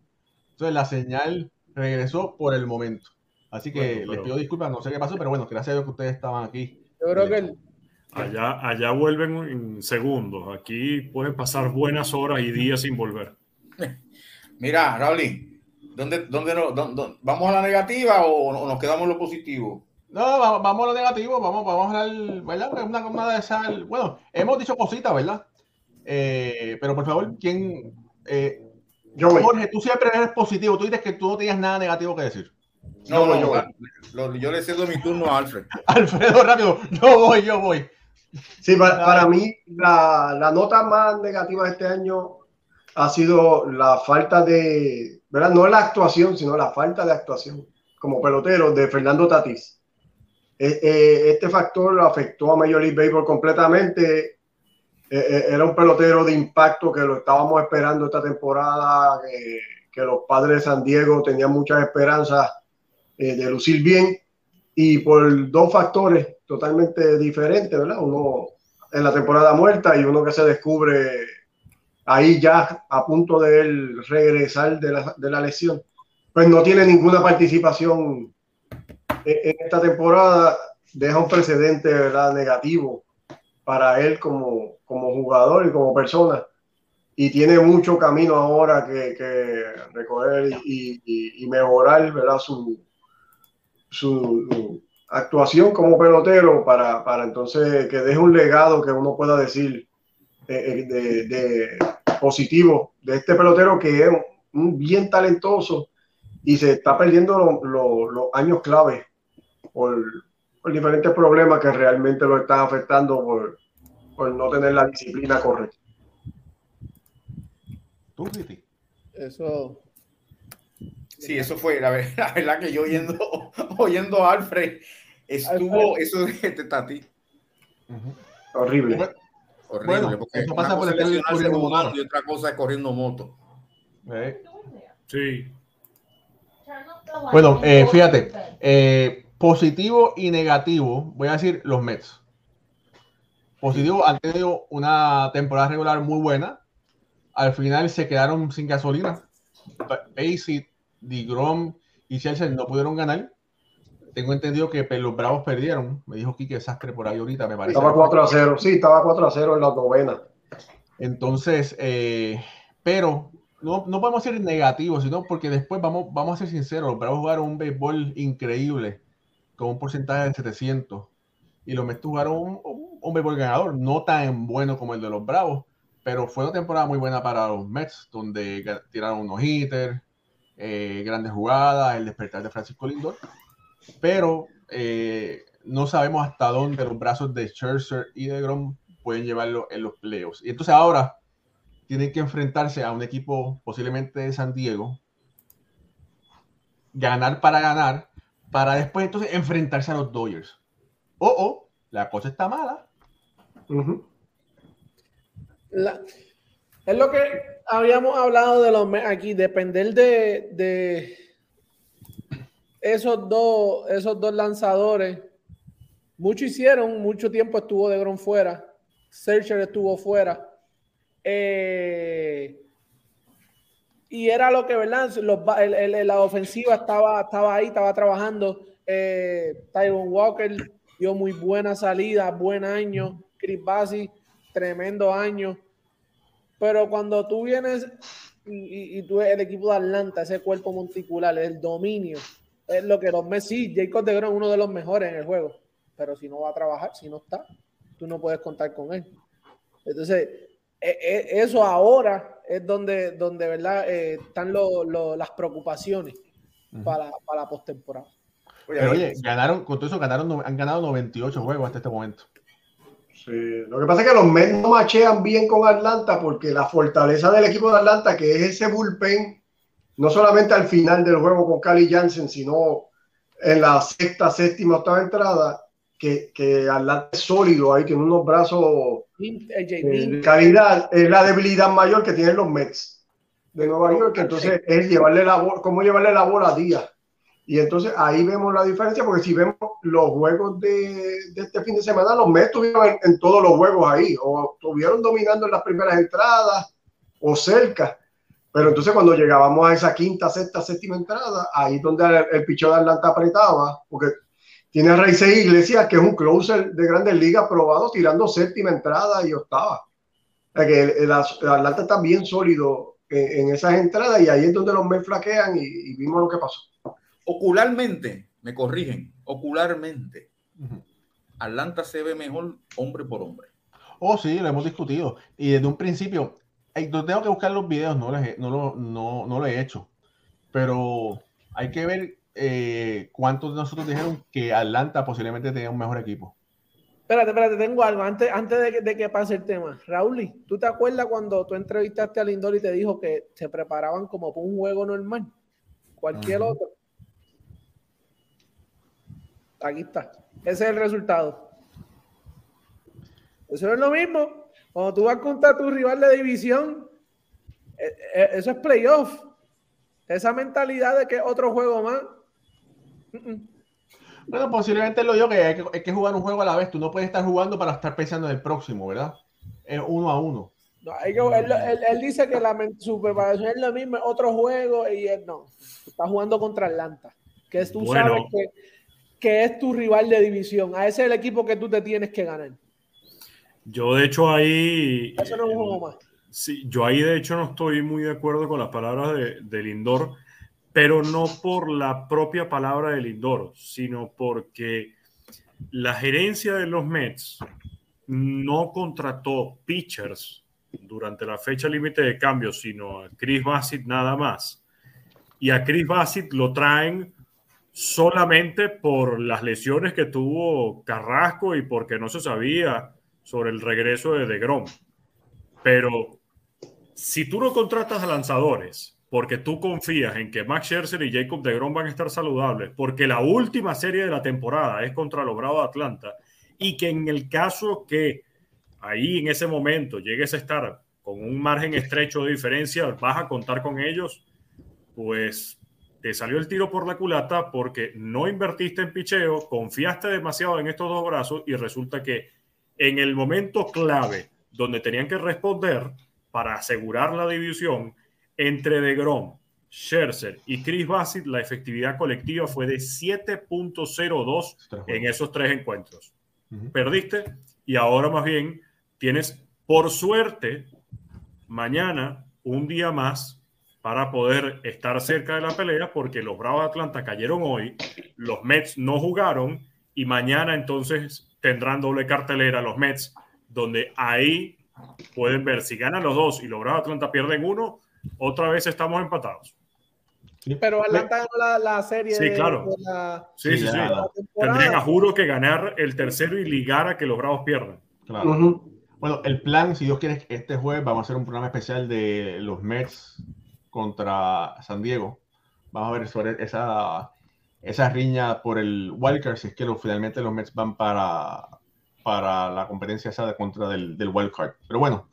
[SPEAKER 1] Entonces la señal regresó por el momento. Así que les pido disculpas, no sé qué pasó, pero bueno, gracias a Dios que ustedes estaban aquí.
[SPEAKER 3] Yo creo que
[SPEAKER 4] allá, allá vuelven en segundos. Aquí pueden pasar buenas horas y días sin volver.
[SPEAKER 5] Mira, Raúl, ¿dónde, dónde, dónde, vamos a la negativa o, nos quedamos en lo positivo?
[SPEAKER 1] No, vamos, a lo negativo, vamos, vamos a la, ¿verdad? Una, una de sal. Bueno, hemos dicho cositas, ¿verdad? Eh, pero por favor, ¿quién, eh, yo Jorge, tú siempre eres positivo. Tú dices que tú no tenías nada negativo que decir.
[SPEAKER 5] No, no, yo, yo le cedo mi turno a Alfred.
[SPEAKER 1] Alfredo, rápido. Yo voy, yo voy.
[SPEAKER 2] Sí, para, mí la, la, nota más negativa de este año ha sido la falta de. No la actuación, sino la falta de actuación como pelotero de Fernando Tatís. Eh, eh, este factor afectó a Major League Baseball completamente eh, era un pelotero de impacto que lo estábamos esperando esta temporada, que los padres de San Diego tenían muchas esperanzas eh, de lucir bien y por dos factores totalmente diferentes, ¿verdad? Uno en la temporada muerta y uno que se descubre ahí ya a punto de él regresar de la, de la lesión, pues no tiene ninguna participación en, esta temporada, deja un precedente ¿verdad? negativo para él como, como jugador y como persona. Y tiene mucho camino ahora que, que recorrer y, y, mejorar ¿verdad? Su, su actuación como pelotero para, para, entonces que deje un legado que uno pueda decir de, de, positivo de este pelotero que es un bien talentoso y se está perdiendo los años clave por, por diferentes problemas que realmente lo están afectando por, por no tener la disciplina correcta.
[SPEAKER 1] ¿Tú,
[SPEAKER 3] Eso.
[SPEAKER 5] Sí, eso fue la verdad, que yo oyendo, oyendo a Alfred, estuvo eso de este Tati.
[SPEAKER 2] Horrible.
[SPEAKER 5] Horrible, porque eso pasa por el corriendo y otra cosa es corriendo moto.
[SPEAKER 4] Sí.
[SPEAKER 1] Bueno, eh, fíjate, eh, positivo y negativo, voy a decir los Mets. Positivo, han tenido una temporada regular muy buena. Al final se quedaron sin gasolina. Pacey, DeGrom y Chelsea no pudieron ganar. Tengo entendido que los Bravos perdieron. Me dijo Kike Sastre por ahí ahorita, me parece.
[SPEAKER 2] Estaba 4 a 0, sí, estaba 4 a 0 en la novena.
[SPEAKER 1] Entonces, eh, pero no, no podemos ser negativos, sino porque después vamos, vamos a ser sinceros, los Bravos jugaron un béisbol increíble, con un porcentaje de 700, y los Mets jugaron un, un, béisbol ganador, no tan bueno como el de los Bravos, pero fue una temporada muy buena para los Mets, donde tiraron unos hitters, eh, grandes jugadas, el despertar de Francisco Lindor, pero eh, no sabemos hasta dónde los brazos de Scherzer y de Grom pueden llevarlo en los playoffs. Y entonces ahora tienen que enfrentarse a un equipo posiblemente de San Diego, ganar para ganar, para después entonces enfrentarse a los Dodgers. O, oh, la cosa está mala.
[SPEAKER 3] es lo que habíamos hablado de los aquí, depender de, de esos dos, esos dos lanzadores. Mucho hicieron, mucho tiempo estuvo de Gron fuera, Searcher estuvo fuera eh, y era lo que, ¿verdad? la ofensiva estaba, estaba ahí, estaba trabajando. Eh, Tyron Walker dio muy buena salida, buen año. Chris Bassi, tremendo año. Pero cuando tú vienes y, y, tú el equipo de Atlanta, ese cuerpo monticular, el dominio, es lo que los Messi, Jacob de Gron es uno de los mejores en el juego. Pero si no va a trabajar, si no está, tú no puedes contar con él. Entonces, e, e, eso ahora es donde, donde ¿verdad? Eh, están las preocupaciones para, para, la postemporada.
[SPEAKER 1] Oye, ganaron, con todo eso ganaron, han ganado 98 juegos hasta este momento.
[SPEAKER 2] Sí, lo que pasa es que los Mets no machean bien con Atlanta porque la fortaleza del equipo de Atlanta, que es ese bullpen, no solamente al final del juego con Cali Jansen, sino en la sexta, séptima, octava entrada, que, que Atlanta es sólido ahí, tiene unos brazos de calidad, es la debilidad mayor que tienen los Mets de Nueva York, que entonces es llevarle la bola, cómo llevarle la bola a Díaz. Y entonces ahí vemos la diferencia, porque si vemos los juegos de, este fin de semana, los Mets estuvieron en, todos los juegos ahí, o estuvieron dominando en las primeras entradas, o cerca. Pero entonces cuando llegábamos a esa quinta, sexta, séptima entrada, ahí donde el, el pichón de Atlanta apretaba, porque tiene a Raice Iglesias, que es un closer de grandes ligas probado, tirando séptima entrada y octava. O sea que el, Atlanta está bien sólido en, esas entradas y ahí es donde los Mets flaquean y, vimos lo que pasó.
[SPEAKER 5] Ocularmente, me corrigen, ocularmente, Atlanta se ve mejor hombre por hombre.
[SPEAKER 1] Oh, sí, lo hemos discutido. Y desde un principio, tengo que buscar los videos, no, no, lo, no, no lo he hecho. Pero hay que ver eh, ¿cuántos de nosotros dijeron que Atlanta posiblemente tenía un mejor equipo?
[SPEAKER 3] Espérate, espérate, tengo algo. Antes, antes de, que, de que pase el tema, Raúl, ¿tú te acuerdas cuando tú entrevistaste a Lindor y te dijo que se preparaban como para un juego normal? Cualquier otro. Aquí está. Ese es el resultado. Eso es lo mismo. Cuando tú vas contra tu rival de división, eh, eh, eso es playoff. Esa mentalidad de que otro juego más,
[SPEAKER 1] bueno, posiblemente lo yo que hay, que jugar un juego a la vez. Tú no puedes estar jugando para estar pensando en el próximo, ¿verdad? Es uno a uno.
[SPEAKER 3] él, dice que la, su preparación es lo mismo, otro juego, y él no. Está jugando contra Atlanta, que es, tú sabes que, que, es tu rival de división. A ese es el equipo que tú te tienes que ganar.
[SPEAKER 4] Yo, de hecho, ahí.
[SPEAKER 3] Eso no es un juego más.
[SPEAKER 4] Sí, yo ahí, de hecho, no estoy muy de acuerdo con las palabras de, de Lindor pero no por la propia palabra de Lindor, sino porque la gerencia de los Mets no contrató pitchers durante la fecha límite de cambio, sino a Chris Bassett nada más. Y a Chris Bassett lo traen solamente por las lesiones que tuvo Carrasco y porque no se sabía sobre el regreso de DeGrom. Pero si tú no contratas a lanzadores porque tú confías en que Max Scherzer y Jacob de Grom van a estar saludables, porque la última serie de la temporada es contra los Bravos de Atlanta, y que en el caso que ahí en ese momento llegues a estar con un margen estrecho de diferencia, vas a contar con ellos, pues te salió el tiro por la culata porque no invertiste en picheo, confiaste demasiado en estos dos brazos y resulta que en el momento clave donde tenían que responder para asegurar la división entre DeGrom, Scherzer y Chris Bassett, la efectividad colectiva fue de 7.02 en esos tres encuentros. Perdiste y ahora más bien tienes, por suerte, mañana un día más para poder estar cerca de la pelea porque los Bravos de Atlanta cayeron hoy, los Mets no jugaron y mañana entonces tendrán doble cartelera los Mets, donde ahí pueden ver si ganan los dos y los Bravos de Atlanta pierden uno, otra vez estamos empatados.
[SPEAKER 3] Pero Atlanta ganó la, serie.
[SPEAKER 4] Sí, claro. sí, sí, sí. Tendrían a juro que ganar el tercero y ligar a que los Bravos pierdan.
[SPEAKER 1] Claro. Bueno, el plan, si Dios quiere, este jueves vamos a hacer un programa especial de los Mets contra San Diego. Vamos a ver sobre esa, esa riña por el wildcard, si es que finalmente los Mets van para, para la competencia esa de contra del, del wildcard. Pero bueno,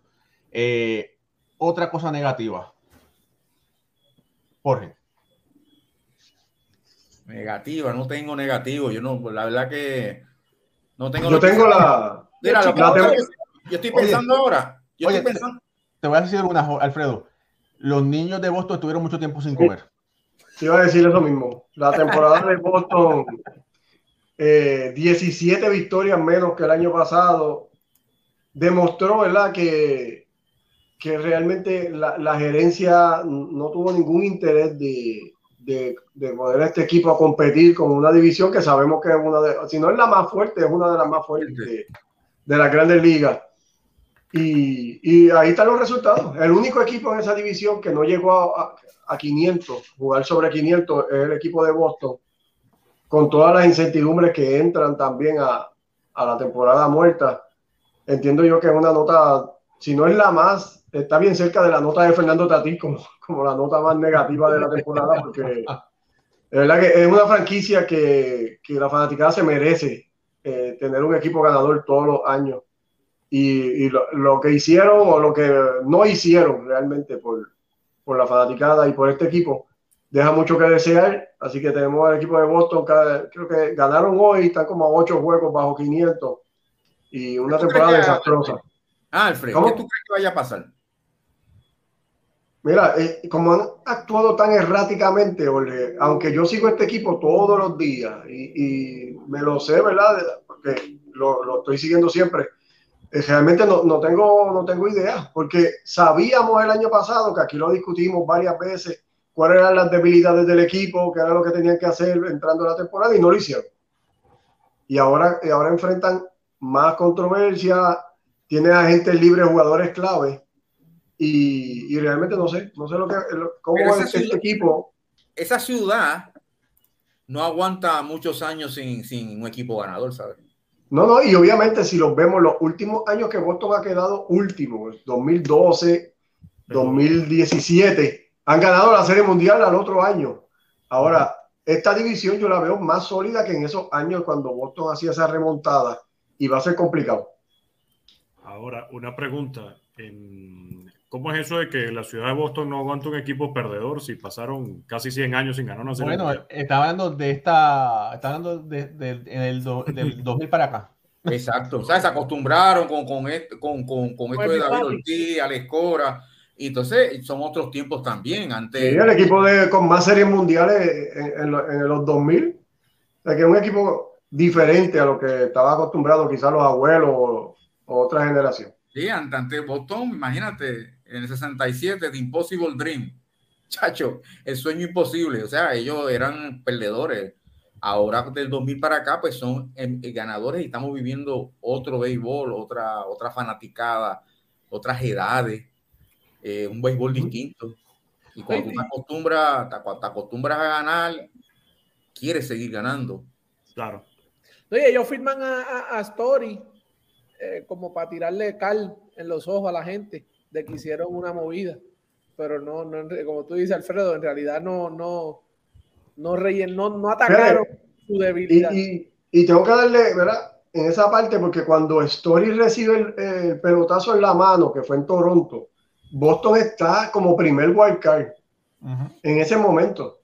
[SPEAKER 1] eh, otra cosa negativa. Jorge.
[SPEAKER 5] Negativa, no tengo negativo. Yo no, la verdad que no tengo.
[SPEAKER 2] Yo tengo la.
[SPEAKER 5] Mira, yo estoy pensando ahora. Yo estoy pensando.
[SPEAKER 1] Te, voy a decir una, Alfredo los niños de Boston estuvieron mucho tiempo sin comer.
[SPEAKER 2] Sí, iba a decir eso mismo. La temporada de Boston, 17 eh, victorias menos que el año pasado, demostró, ¿verdad?, que, que realmente la, gerencia no tuvo ningún interés de, de, de, poner a este equipo a competir con una división que sabemos que es una de, si no es la más fuerte, es una de las más fuertes de, de las grandes ligas. Y, ahí están los resultados. El único equipo en esa división que no llegó a, 500, jugar sobre 500, es el equipo de Boston, con todas las incertidumbres que entran también a, la temporada muerta. Entiendo yo que es una nota, si no es la más, está bien cerca de la nota de Fernando Tatís como, la nota más negativa de la temporada, porque es una franquicia que, la fanaticada se merece eh, tener un equipo ganador todos los años y, lo, que hicieron o lo que no hicieron realmente por, por, la fanaticada y por este equipo deja mucho que desear. Así que tenemos al equipo de Boston, creo que ganaron hoy, están como a 8 juegos bajo 500 y una temporada desastrosa.
[SPEAKER 5] Ah, Alfred, ¿cómo tú crees que vaya a pasar?
[SPEAKER 2] Mira, eh, como han actuado tan erráticamente, aunque yo sigo este equipo todos los días y, y me lo sé, ¿verdad? Porque lo, lo estoy siguiendo siempre realmente no, no, tengo, no tengo idea, porque sabíamos el año pasado, que aquí lo discutimos varias veces, cuáles eran las debilidades del equipo, qué era lo que tenían que hacer entrando a la temporada y no lo hicieron. Y ahora, y ahora enfrentan más controversia, tienen agentes libres, jugadores clave, y, y, realmente no sé, no sé lo que, cómo es este equipo.
[SPEAKER 5] Esa ciudad no aguanta muchos años sin, sin un equipo ganador, ¿sabes?
[SPEAKER 2] No, no, y obviamente si los vemos los últimos años que Boston ha quedado último, 2012, 2017, han ganado la Serie Mundial al otro año. Ahora, esta división yo la veo más sólida que en esos años cuando Boston hacía esa remontada y va a ser complicado.
[SPEAKER 4] Ahora, una pregunta. ¿Cómo es eso de que la ciudad de Boston no aguanta un equipo perdedor si pasaron casi 100 años sin ganar una
[SPEAKER 1] serie? Bueno, está hablando de esta, está hablando de, del 2000 para acá.
[SPEAKER 5] Exacto, o sea, se acostumbraron con, con, esto, con, con, con esto de David Ortiz, Alex Cora, y entonces son otros tiempos también. Antes... Sí,
[SPEAKER 2] el equipo de, con más series mundiales en, en, los 2000, o sea, que es un equipo diferente a lo que estaba acostumbrado quizás los abuelos o, o otra generación.
[SPEAKER 5] Sí, ante Boston, imagínate, en el 67, The Impossible Dream. Chacho, el sueño imposible. O sea, ellos eran perdedores. Ahora del 2000 para acá, pues son em, eh, ganadores y estamos viviendo otro béisbol, otra, otra fanaticada, otras edades, eh, un béisbol distinto. Y cuando te acostumbras, te, acostumbras a ganar, quieres seguir ganando.
[SPEAKER 3] Claro. Oye, ellos firman a, Story eh, como para tirarle cal en los ojos a la gente de que hicieron una movida. pero no, no, como tú dices, Alfredo, en realidad no, no, no, no, no atacaron su debilidad.
[SPEAKER 2] Y, y, tengo que darle, ¿verdad? En esa parte, porque cuando Story recibe el, pelotazo en la mano, que fue en Toronto, Boston está como primer wildcard en ese momento.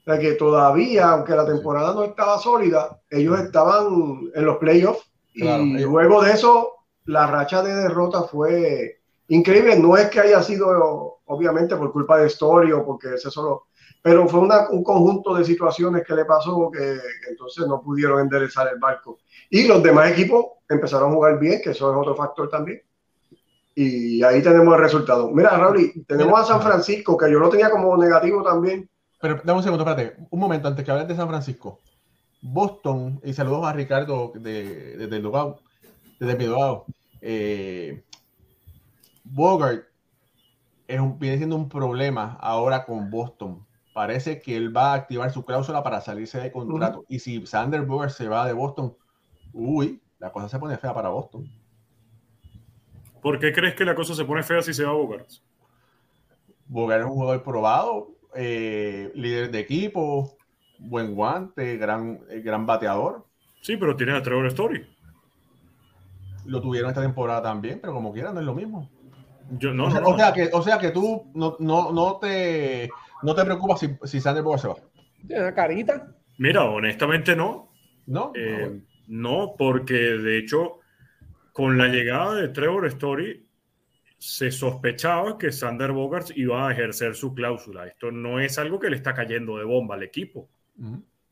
[SPEAKER 2] O sea que todavía, aunque la temporada no estaba sólida, ellos estaban en los playoffs. y luego de eso, la racha de derrota fue increíble. No es que haya sido, obviamente, por culpa de Story o porque ese solo pero fue un conjunto de situaciones que le pasó que, entonces no pudieron enderezar el barco. Y los demás equipos empezaron a jugar bien, que eso es otro factor también. Y ahí tenemos el resultado. Mira, Raúl, tenemos a San Francisco, que yo lo tenía como negativo también.
[SPEAKER 1] Pero dame un segundo, espérate, un momento antes que hables de San Francisco. Boston, y saludos a Ricardo desde de, de Lugao, desde Midogao. Eh, Bogart es un, viene siendo un problema ahora con Boston parece que él va a activar su cláusula para salirse de contrato. Y si Sander Boer se va de Boston, uy, la cosa se pone fea para Boston.
[SPEAKER 4] ¿Por qué crees que la cosa se pone fea si se va a Bogart?
[SPEAKER 1] Bogart es un jugador probado, eh, líder de equipo, buen guante, gran, eh, gran bateador.
[SPEAKER 4] Sí, pero tiene a Trevor Story.
[SPEAKER 1] Lo tuvieron esta temporada también, pero como quieran, no es lo mismo.
[SPEAKER 4] Yo, no,
[SPEAKER 1] o, sea, o, sea, que, o sea que tú no, no, no te no te preocupas si, si Sander se va.
[SPEAKER 3] ¿Tiene una carita?
[SPEAKER 4] Mira, honestamente no.
[SPEAKER 1] No.
[SPEAKER 4] Eh, ah, no, porque de hecho, con la llegada de Trevor Story, se sospechaba que Sander Bogarts iba a ejercer su cláusula. Esto no es algo que le está cayendo de bomba al equipo.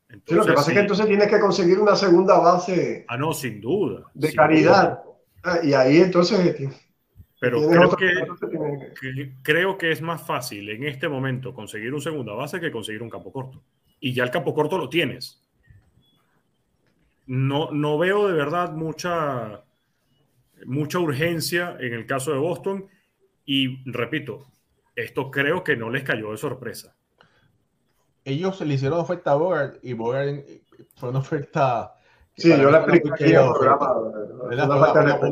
[SPEAKER 2] Entonces, lo que pasa es que entonces tienes que conseguir una segunda base.
[SPEAKER 4] Ah, no, sin duda.
[SPEAKER 2] De caridad. Ah, y ahí entonces
[SPEAKER 4] pero creo que, creo que es más fácil en este momento conseguir un segunda base que conseguir un campo corto. Y ya el campo corto lo tienes. No, no veo de verdad mucha, mucha urgencia en el caso de Boston. Y repito, esto creo que no les cayó de sorpresa.
[SPEAKER 1] Ellos le hicieron oferta a Bogart y Bogart fue una oferta.
[SPEAKER 2] Sí, yo la expliqué
[SPEAKER 1] Una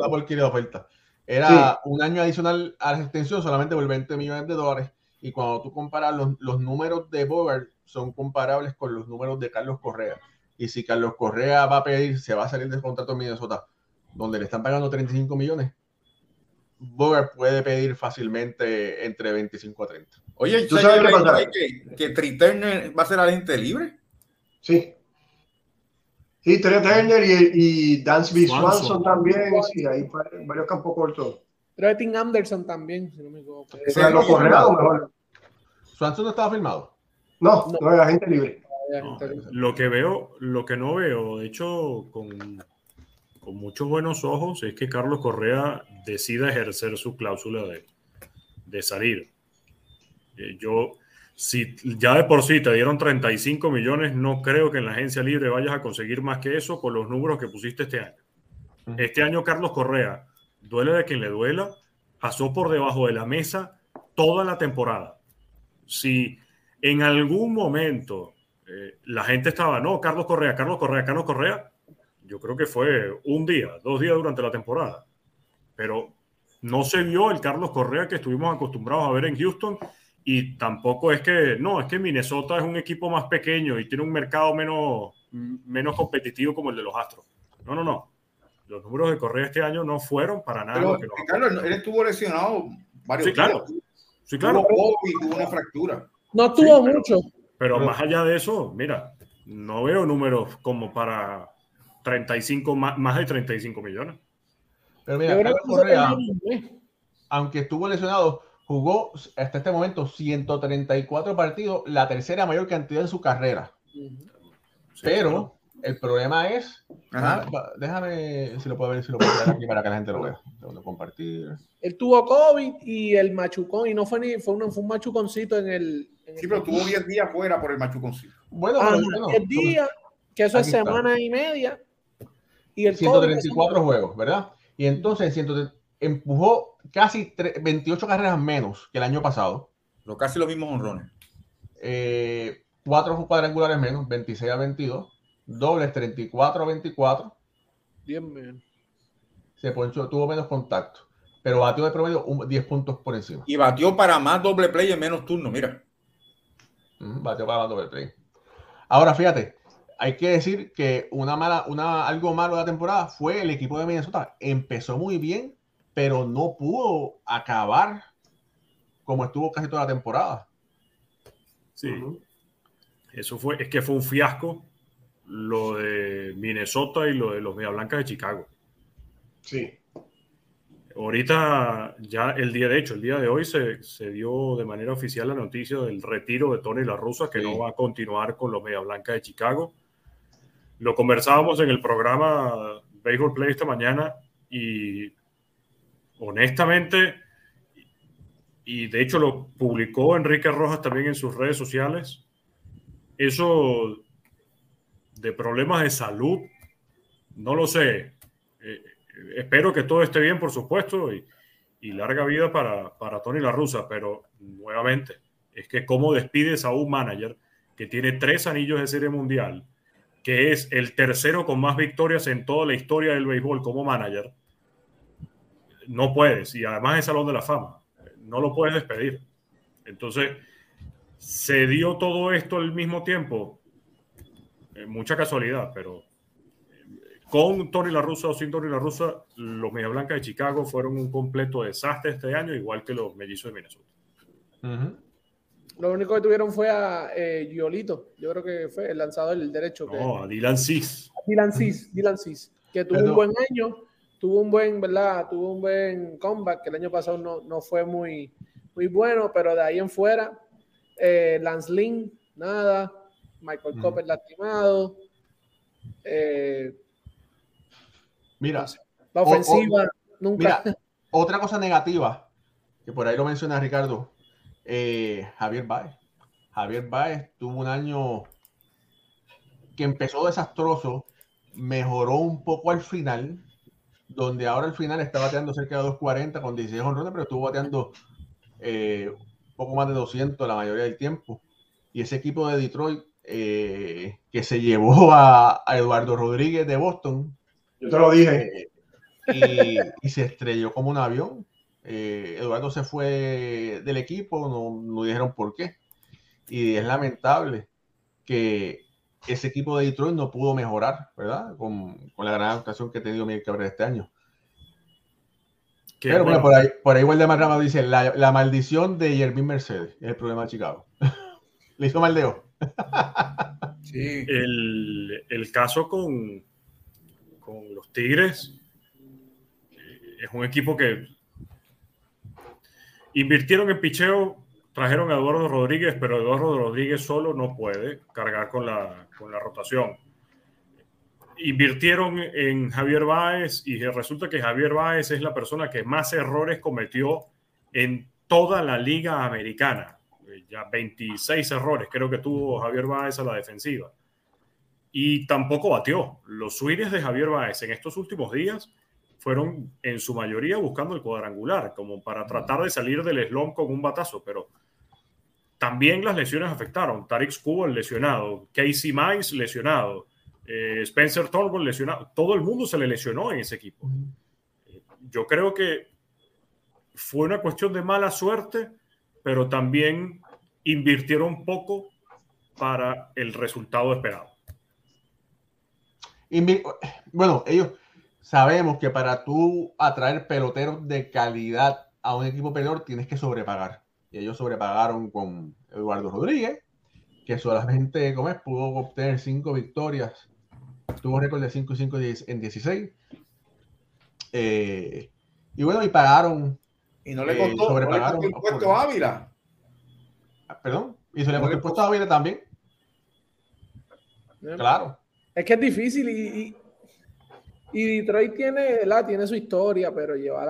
[SPEAKER 1] porquería de oferta. Era un año adicional a la extensión solamente por 20 millones de dólares. Y cuando tú comparas los, números de Bogart, son comparables con los números de Carlos Correa. Y si Carlos Correa va a pedir, se va a salir del contrato en Minnesota, donde le están pagando 35 millones, Bogart puede pedir fácilmente entre 25 a 30.
[SPEAKER 5] Oye, ¿tú sabes qué pasa? Que, que va a ser agente libre?
[SPEAKER 2] Sí. Sí, Trey Turner y, y Dansby Swanson, también. Sí, hay varios campos cortos.
[SPEAKER 3] Tim Anderson también, si no me equivoco.
[SPEAKER 2] O mejor.
[SPEAKER 1] ¿Swanson no estaba firmado?
[SPEAKER 2] No, no, era gente libre.
[SPEAKER 4] lo que veo, lo que no veo, de hecho, con, con muchos buenos ojos, es que Carlos Correa decida ejercer su cláusula de, de salir. Eh, yo, si ya de por sí te dieron 35 millones, no creo que en la agencia libre vayas a conseguir más que eso con los números que pusiste este año. Este año Carlos Correa, duele de quien le duela, pasó por debajo de la mesa toda la temporada. Si en algún momento eh, la gente estaba, no, Carlos Correa, Carlos Correa, Carlos Correa, yo creo que fue un día, dos días durante la temporada. Pero no se vio el Carlos Correa que estuvimos acostumbrados a ver en Houston y tampoco es que, no, es que Minnesota es un equipo más pequeño y tiene un mercado menos, menos competitivo como el de los Astros. No, no, no. Los números de Correa este año no fueron para nada.
[SPEAKER 5] Pero, Carlos, él estuvo lesionado varios
[SPEAKER 4] sí, claro. Sí, claro.
[SPEAKER 5] Tuvo una fractura.
[SPEAKER 3] No tuvo mucho.
[SPEAKER 4] Pero más allá de eso, mira, no veo números como para 35, más, más de 35 millones.
[SPEAKER 1] Pero mira, Correa, aunque estuvo lesionado, jugó hasta este momento 134 partidos, la tercera mayor cantidad en su carrera. Pero el problema es, ah, déjame si lo puedo ver, si lo puedo ver aquí para que la gente lo vea. compartir.
[SPEAKER 3] Él tuvo COVID y el machucón, y no fue ni fue un, fue un machuconcito en el.
[SPEAKER 5] sí, pero tuvo 10 días fuera por el machuconcito.
[SPEAKER 3] Bueno, ah, 10 días, que eso es semana y media.
[SPEAKER 1] Y el 134 juegos, ¿verdad? Y entonces, 134 empujó casi 28 carreras menos que el año pasado.
[SPEAKER 5] Lo casi los mismos honrones.
[SPEAKER 1] Eh, cuatro cuadrangulares menos, 26 a 22. Dobles 34 a 24.
[SPEAKER 3] Bien, bien.
[SPEAKER 1] Se ponchó, tuvo menos contacto. pero batió de promedio 10 puntos por encima.
[SPEAKER 5] Y batió para más doble play en menos turno, mira.
[SPEAKER 1] batió para más doble play. Ahora, fíjate, hay que decir que una mala, una, algo malo de la temporada fue el equipo de Minnesota. Empezó muy bien, pero no pudo acabar como estuvo casi toda la temporada.
[SPEAKER 4] Sí. Eso fue, es que fue un fiasco lo de Minnesota y lo de los Media Blancas de Chicago.
[SPEAKER 2] Sí.
[SPEAKER 4] Ahorita, ya el día, de hecho, el día de hoy se, se dio de manera oficial la noticia del retiro de Tony La Russa, que no va a continuar con los Media Blancas de Chicago. Lo conversábamos en el programa Baseball Play esta mañana y honestamente, y de hecho lo publicó Enrique Rojas también en sus redes sociales, eso de problemas de salud, no lo sé. Eh, espero que todo esté bien, por supuesto, y, larga vida para, para Tony La Russa, pero nuevamente, es que cómo despides a un manager que tiene tres anillos de serie mundial, que es el tercero con más victorias en toda la historia del béisbol como manager, no puedes. Y además es Salón de la Fama. No lo puedes despedir. Entonces, se dio todo esto al mismo tiempo. Eh, mucha casualidad, pero eh, con Tony La Russa o sin Tony La Russa, los Media Blancas de Chicago fueron un completo desastre este año, igual que los Mellizos de Minnesota.
[SPEAKER 3] Lo único que tuvieron fue a eh, Giolito, yo creo que fue el lanzador del derecho.
[SPEAKER 4] No, a Dylan Cis.
[SPEAKER 3] Dylan Cis, Dylan Cis, que tuvo un buen año, tuvo un buen, ¿verdad? Tuvo un buen comeback, que el año pasado no, no fue muy, muy bueno, pero de ahí en fuera, eh, Lance Lynn, nada, Michael mm. Copper lastimado. Eh,
[SPEAKER 1] mira,
[SPEAKER 3] la ofensiva nunca.
[SPEAKER 1] Mira, otra cosa negativa, que por ahí lo menciona Ricardo, eh, Javier Baez. Javier Baez tuvo un año que empezó desastroso, mejoró un poco al final, donde ahora al final está bateando cerca de 240 con 16 honrones, pero estuvo bateando eh, poco más de 200 la mayoría del tiempo. Y ese equipo de Detroit eh, que se llevó a, Eduardo Rodríguez de Boston.
[SPEAKER 2] Yo te lo dije.
[SPEAKER 1] y, se estrelló como un avión. Eh, Eduardo se fue del equipo, no, dijeron por qué. Y es lamentable que ese equipo de Detroit no pudo mejorar, ¿verdad? Con, la gran actuación que ha tenido Miguel Cabrera este año. Pero bueno, por ahí, por ahí Waldemar Rama dice, la, maldición de Yervin Mercedes es el problema de Chicago. Le hizo maldeo.
[SPEAKER 4] sí. El, el, caso con, con los Tigres eh, es un equipo que Invirtieron en picheo, trajeron a Eduardo Rodríguez, pero Eduardo Rodríguez solo no puede cargar con la, con la rotación. Invirtieron en Javier Báez y resulta que Javier Báez es la persona que más errores cometió en toda la liga americana. Ya 26 errores creo que tuvo Javier Báez a la defensiva. Y tampoco batió. Los swings de Javier Báez en estos últimos días fueron en su mayoría buscando el cuadrangular, como para tratar de salir del slump con un batazo, pero también las lesiones afectaron. Tarek Skubal lesionado, Casey Mize lesionado, eh, Spencer Turnbull lesionado. Todo el mundo se le lesionó en ese equipo. Yo creo que fue una cuestión de mala suerte, pero también invirtieron poco para el resultado esperado.
[SPEAKER 1] Bueno, ellos sabemos que para tú atraer peloteros de calidad a un equipo perdedor tienes que sobrepagar. Y ellos sobrepagaron con Eduardo Rodríguez, que solamente como es, pudo obtener cinco victorias. Tuvo récord de 5 y 5 en 16. Eh, y bueno, y pagaron.
[SPEAKER 5] Y no le eh, costó, sobrepagaron, el puesto a Ávila.
[SPEAKER 1] Ah, perdón, y se le costó el puesto a Ávila también. Claro.
[SPEAKER 3] Es que es difícil y, y Detroit tiene, la, tiene su historia, pero llevar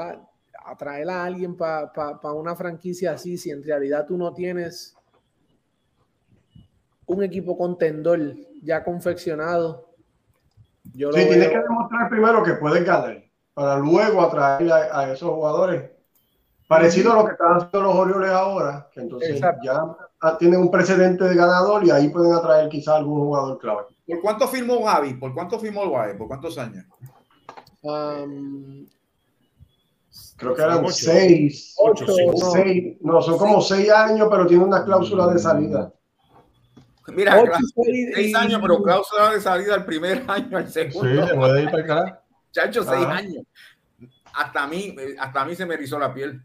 [SPEAKER 3] a, traer a alguien para una franquicia así, si en realidad tú no tienes un equipo contendor ya confeccionado.
[SPEAKER 2] Yo sí, tienes que demostrar primero que puedes ganar, para luego atraer a, esos jugadores. Parecido a lo que están haciendo los Orioles ahora, que entonces ya tienen un precedente de ganador y ahí pueden atraer quizá algún jugador clave.
[SPEAKER 5] ¿Por cuánto firmó Gaby? ¿Por cuánto firmó el ¿Por cuántos años?
[SPEAKER 2] Creo que eran seis. Ocho, no. son como seis años, pero tiene una cláusula de salida.
[SPEAKER 5] Mira, seis, años, pero cláusula de salida el primer año, al segundo. Sí, puede ir para acá. Chacho, seis años. Hasta a mí, hasta a mí se me erizó la piel.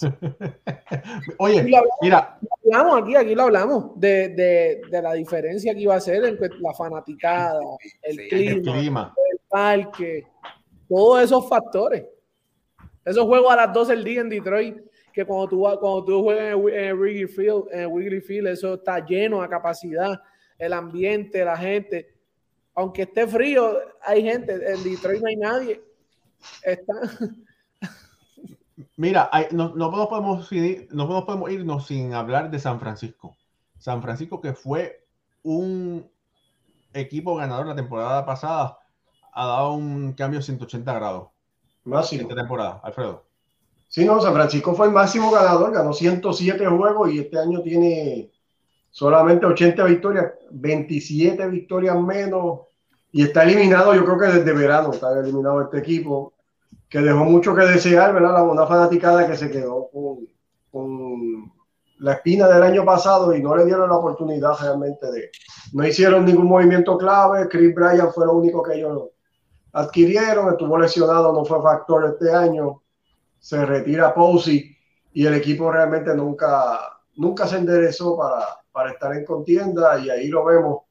[SPEAKER 1] Oye, mira.
[SPEAKER 3] Hablamos aquí, aquí lo hablamos de, de, de, la diferencia que iba a ser en la fanaticada, el, clima, el, parque, todos esos factores. Esos juegos a las 12 del día en Detroit, que cuando tú, cuando tú juegas en, Wrigley Field, en Wrigley Field, eso está lleno a capacidad, el ambiente, la gente. Aunque esté frío, hay gente. En Detroit no hay nadie. Está.
[SPEAKER 1] Mira, no, no, podemos no podemos irnos sin hablar de San Francisco. San Francisco que fue un equipo ganador la temporada pasada, ha dado un cambio de 180 grados.
[SPEAKER 2] Máximo.
[SPEAKER 1] Esta temporada, Alfredo.
[SPEAKER 2] Sí, no, San Francisco fue el máximo ganador, ganó 107 juegos y este año tiene solamente 80 victorias, 27 victorias menos y está eliminado, yo creo que desde verano está eliminado este equipo que dejó mucho que desear, ¿verdad? Una fanaticada que se quedó con, con, la espina del año pasado y no le dieron la oportunidad realmente de. No hicieron ningún movimiento clave. Chris Bryan fue lo único que ellos adquirieron. Estuvo lesionado, no fue factor este año. Se retira Posey y el equipo realmente nunca, nunca se enderezó para, para estar en contienda y ahí lo vemos.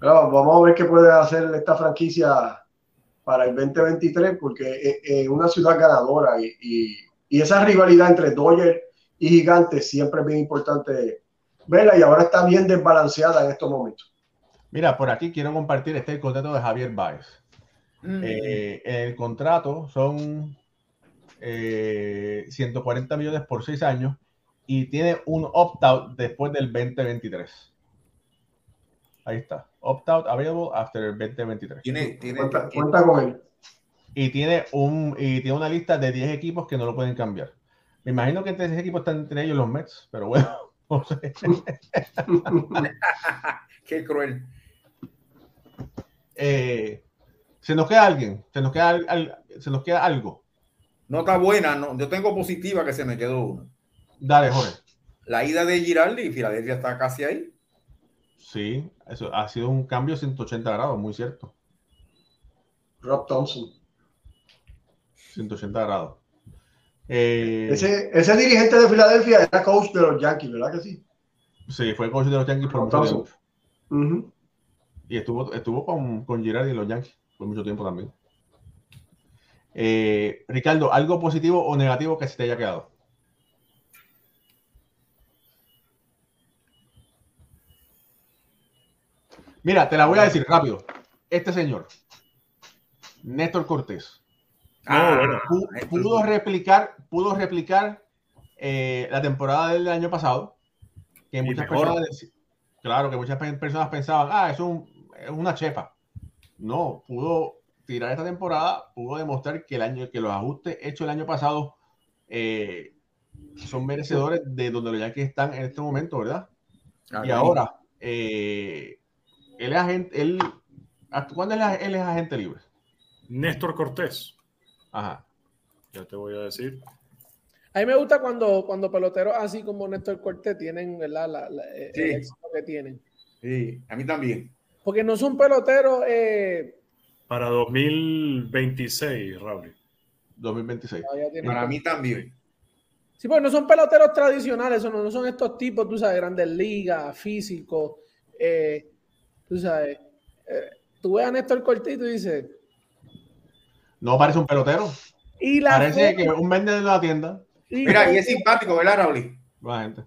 [SPEAKER 2] vamos a ver qué puede hacer esta franquicia para el 2023 porque es una ciudad ganadora y, y, esa rivalidad entre Dodgers y Gigantes siempre es bien importante verla y ahora está bien desbalanceada en estos momentos.
[SPEAKER 1] Mira, por aquí quiero compartir este contrato de Javier Baez. Mm. Eh, el contrato son 140 eh, millones por 6 años y tiene un opt-out después del 2023. Ahí está. Opt-out available after el 2023.
[SPEAKER 5] Tiene, tiene,
[SPEAKER 2] cuenta, con él.
[SPEAKER 1] Y tiene, un, y tiene una lista de 10 equipos que no lo pueden cambiar. Me imagino que entre ese equipos están entre ellos los Mets, pero bueno. No sé.
[SPEAKER 5] Qué cruel.
[SPEAKER 1] Eh, se nos queda alguien, se nos queda, se nos queda algo.
[SPEAKER 5] Nota buena, no, yo tengo positiva que se me quedó uno.
[SPEAKER 1] Dale, Jorge.
[SPEAKER 5] La ida de Giraldi y Filadelfia está casi ahí.
[SPEAKER 1] Sí, eso ha sido un cambio 180 grados, muy cierto.
[SPEAKER 2] Rob Thompson.
[SPEAKER 1] 180 grados.
[SPEAKER 2] Eh, ese, ese, dirigente de Filadelfia era coach de los Yankees, ¿verdad que sí?
[SPEAKER 1] Sí, fue coach de los Yankees por mucho tiempo. Y estuvo, estuvo con, con Girardi y los Yankees por mucho tiempo también. Eh, Ricardo, ¿algo positivo o negativo que se te haya quedado? Mira, te la voy a decir rápido. Este señor, Néstor Cortés, ah, pudo, replicar, pudo replicar eh, la temporada del año pasado, que muchas personas, claro, que muchas personas pensaban, ah, es, es una chepa. No, pudo tirar esta temporada, pudo demostrar que el año, que los ajustes hechos el año pasado eh, son merecedores de donde los Yankees están en este momento, ¿verdad? y ahora, eh, él es agente, él, ¿cuándo él, él es agente libre?
[SPEAKER 4] Néstor Cortés.
[SPEAKER 1] Ajá.
[SPEAKER 4] Ya te voy a decir.
[SPEAKER 3] A mí me gusta cuando, cuando peloteros así como Néstor Cortés tienen ¿verdad? La, el éxito que tienen.
[SPEAKER 5] Sí, a mí también.
[SPEAKER 3] Porque no son peloteros. Eh...
[SPEAKER 4] Para 2026, Raúl.
[SPEAKER 1] 2026.
[SPEAKER 5] Para mí también.
[SPEAKER 3] Sí, pues no son peloteros tradicionales, no, no son estos tipos, tú sabes, grandes ligas, físicos. Eh, Tú sabes, eh, tú ves a Néstor Cortito y dices.
[SPEAKER 1] No parece un pelotero. Y parece que un vendedor de la tienda.
[SPEAKER 5] Mira, y es simpático, ¿verdad, Raúl?
[SPEAKER 1] gente.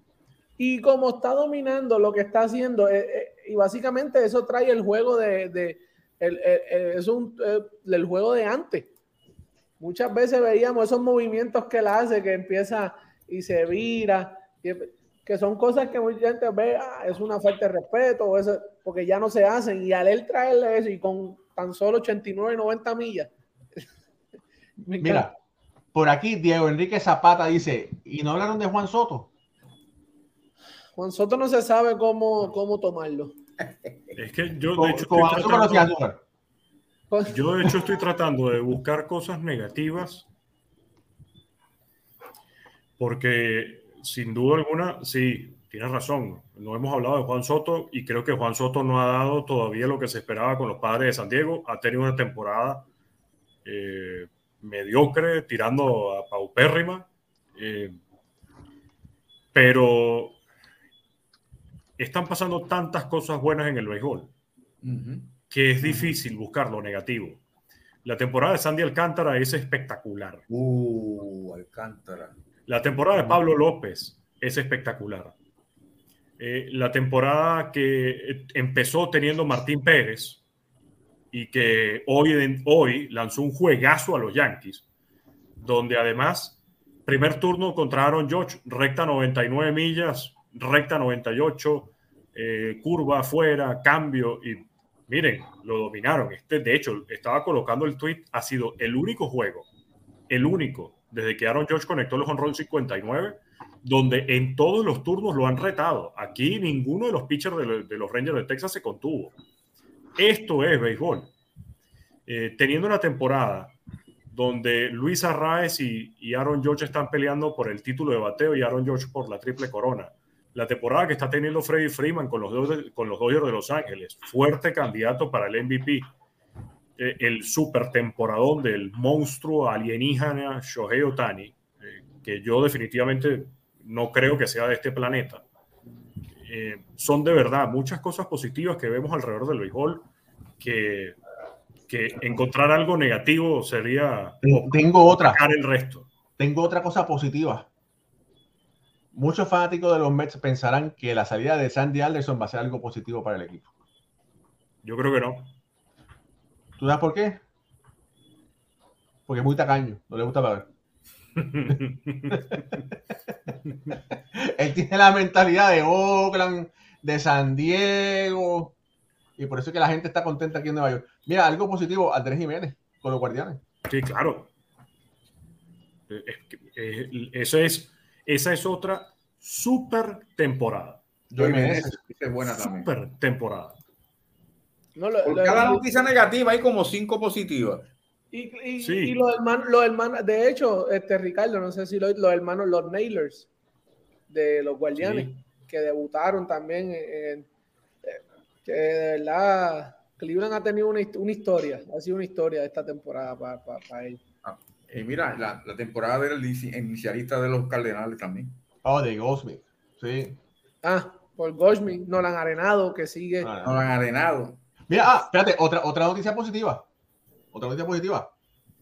[SPEAKER 3] Y como está dominando lo que está haciendo, eh, eh, y básicamente eso trae el juego de, de el, es un, el juego de antes. Muchas veces veíamos esos movimientos que él hace, que empieza y se vira. Que son cosas que mucha gente ve, ah, es una falta de respeto, eso, porque ya no se hacen. Y al él traerle eso y con tan solo 89, 90 millas.
[SPEAKER 1] Mira, por aquí Diego Enrique Zapata dice, ¿y no hablaron de Juan Soto?
[SPEAKER 3] Juan Soto no se sabe cómo, cómo tomarlo.
[SPEAKER 4] Es que yo de hecho estoy tratando, yo de hecho estoy tratando de buscar cosas negativas Porque sin duda alguna, sí, tienes razón. No hemos hablado de Juan Soto y creo que Juan Soto no ha dado todavía lo que se esperaba con los padres de San Diego. Ha tenido una temporada eh, mediocre, tirando a paupérrima. Eh, pero están pasando tantas cosas buenas en el béisbol que es difícil buscar lo negativo. La temporada de Sandy Alcántara es espectacular.
[SPEAKER 5] Uh, Alcántara.
[SPEAKER 4] La temporada de Pablo López es espectacular. Eh, la temporada que empezó teniendo Martín Pérez y que hoy, hoy lanzó un juegazo a los Yankees, donde además, primer turno contra Aaron George, recta 99 millas, recta 98, eh, curva afuera, cambio y miren, lo dominaron. Este, de hecho, estaba colocando el tweet, ha sido el único juego, el único, desde que Aaron George conectó los honrón 59, donde en todos los turnos lo han retado. Aquí ninguno de los pitchers de, los Rangers de Texas se contuvo. Esto es béisbol. Eh, teniendo una temporada donde Luis Arraez y, y Aaron George están peleando por el título de bateo y Aaron George por la triple corona la temporada que está teniendo Freddy Freeman con los, con los Dodgers de Los Ángeles, fuerte candidato para el MVP, eh, el super temporadón del monstruo alienígena Shohei Otani, eh, que yo definitivamente no creo que sea de este planeta. Eh, son de verdad muchas cosas positivas que vemos alrededor del béisbol que, que encontrar algo negativo sería
[SPEAKER 1] tengo otra
[SPEAKER 4] el resto.
[SPEAKER 1] Tengo otra cosa positiva muchos fanáticos de los Mets pensarán que la salida de Sandy Alderson va a ser algo positivo para el equipo.
[SPEAKER 4] Yo creo que no.
[SPEAKER 1] ¿Tú sabes por qué? Porque es muy tacaño, no le gusta ver. Él tiene la mentalidad de Oakland, de San Diego, y por eso es que la gente está contenta aquí en Nueva York. Mira, algo positivo, Andrés Jiménez con los Guardianes.
[SPEAKER 4] Sí, claro. Eso es esa es otra super temporada.
[SPEAKER 5] buena
[SPEAKER 4] Super temporada.
[SPEAKER 5] Por cada noticia negativa hay como cinco positivas.
[SPEAKER 3] Y, y, los, hermanos, de hecho, este Ricardo, no sé si los, hermanos, los Nailers de los Guardianes, que debutaron también en, que de verdad Cleveland ha tenido una, historia, ha sido una historia esta temporada para, para, para ellos.
[SPEAKER 5] Eh, mira, la, la, temporada del inicialista de los Cardenales también.
[SPEAKER 1] Oh, de Goldschmidt, sí.
[SPEAKER 3] Ah, por Goldschmidt, no la han arenado, que sigue.
[SPEAKER 5] Ah, no la han arenado.
[SPEAKER 1] Mira, ah, espérate, otra, otra noticia positiva. Otra noticia positiva.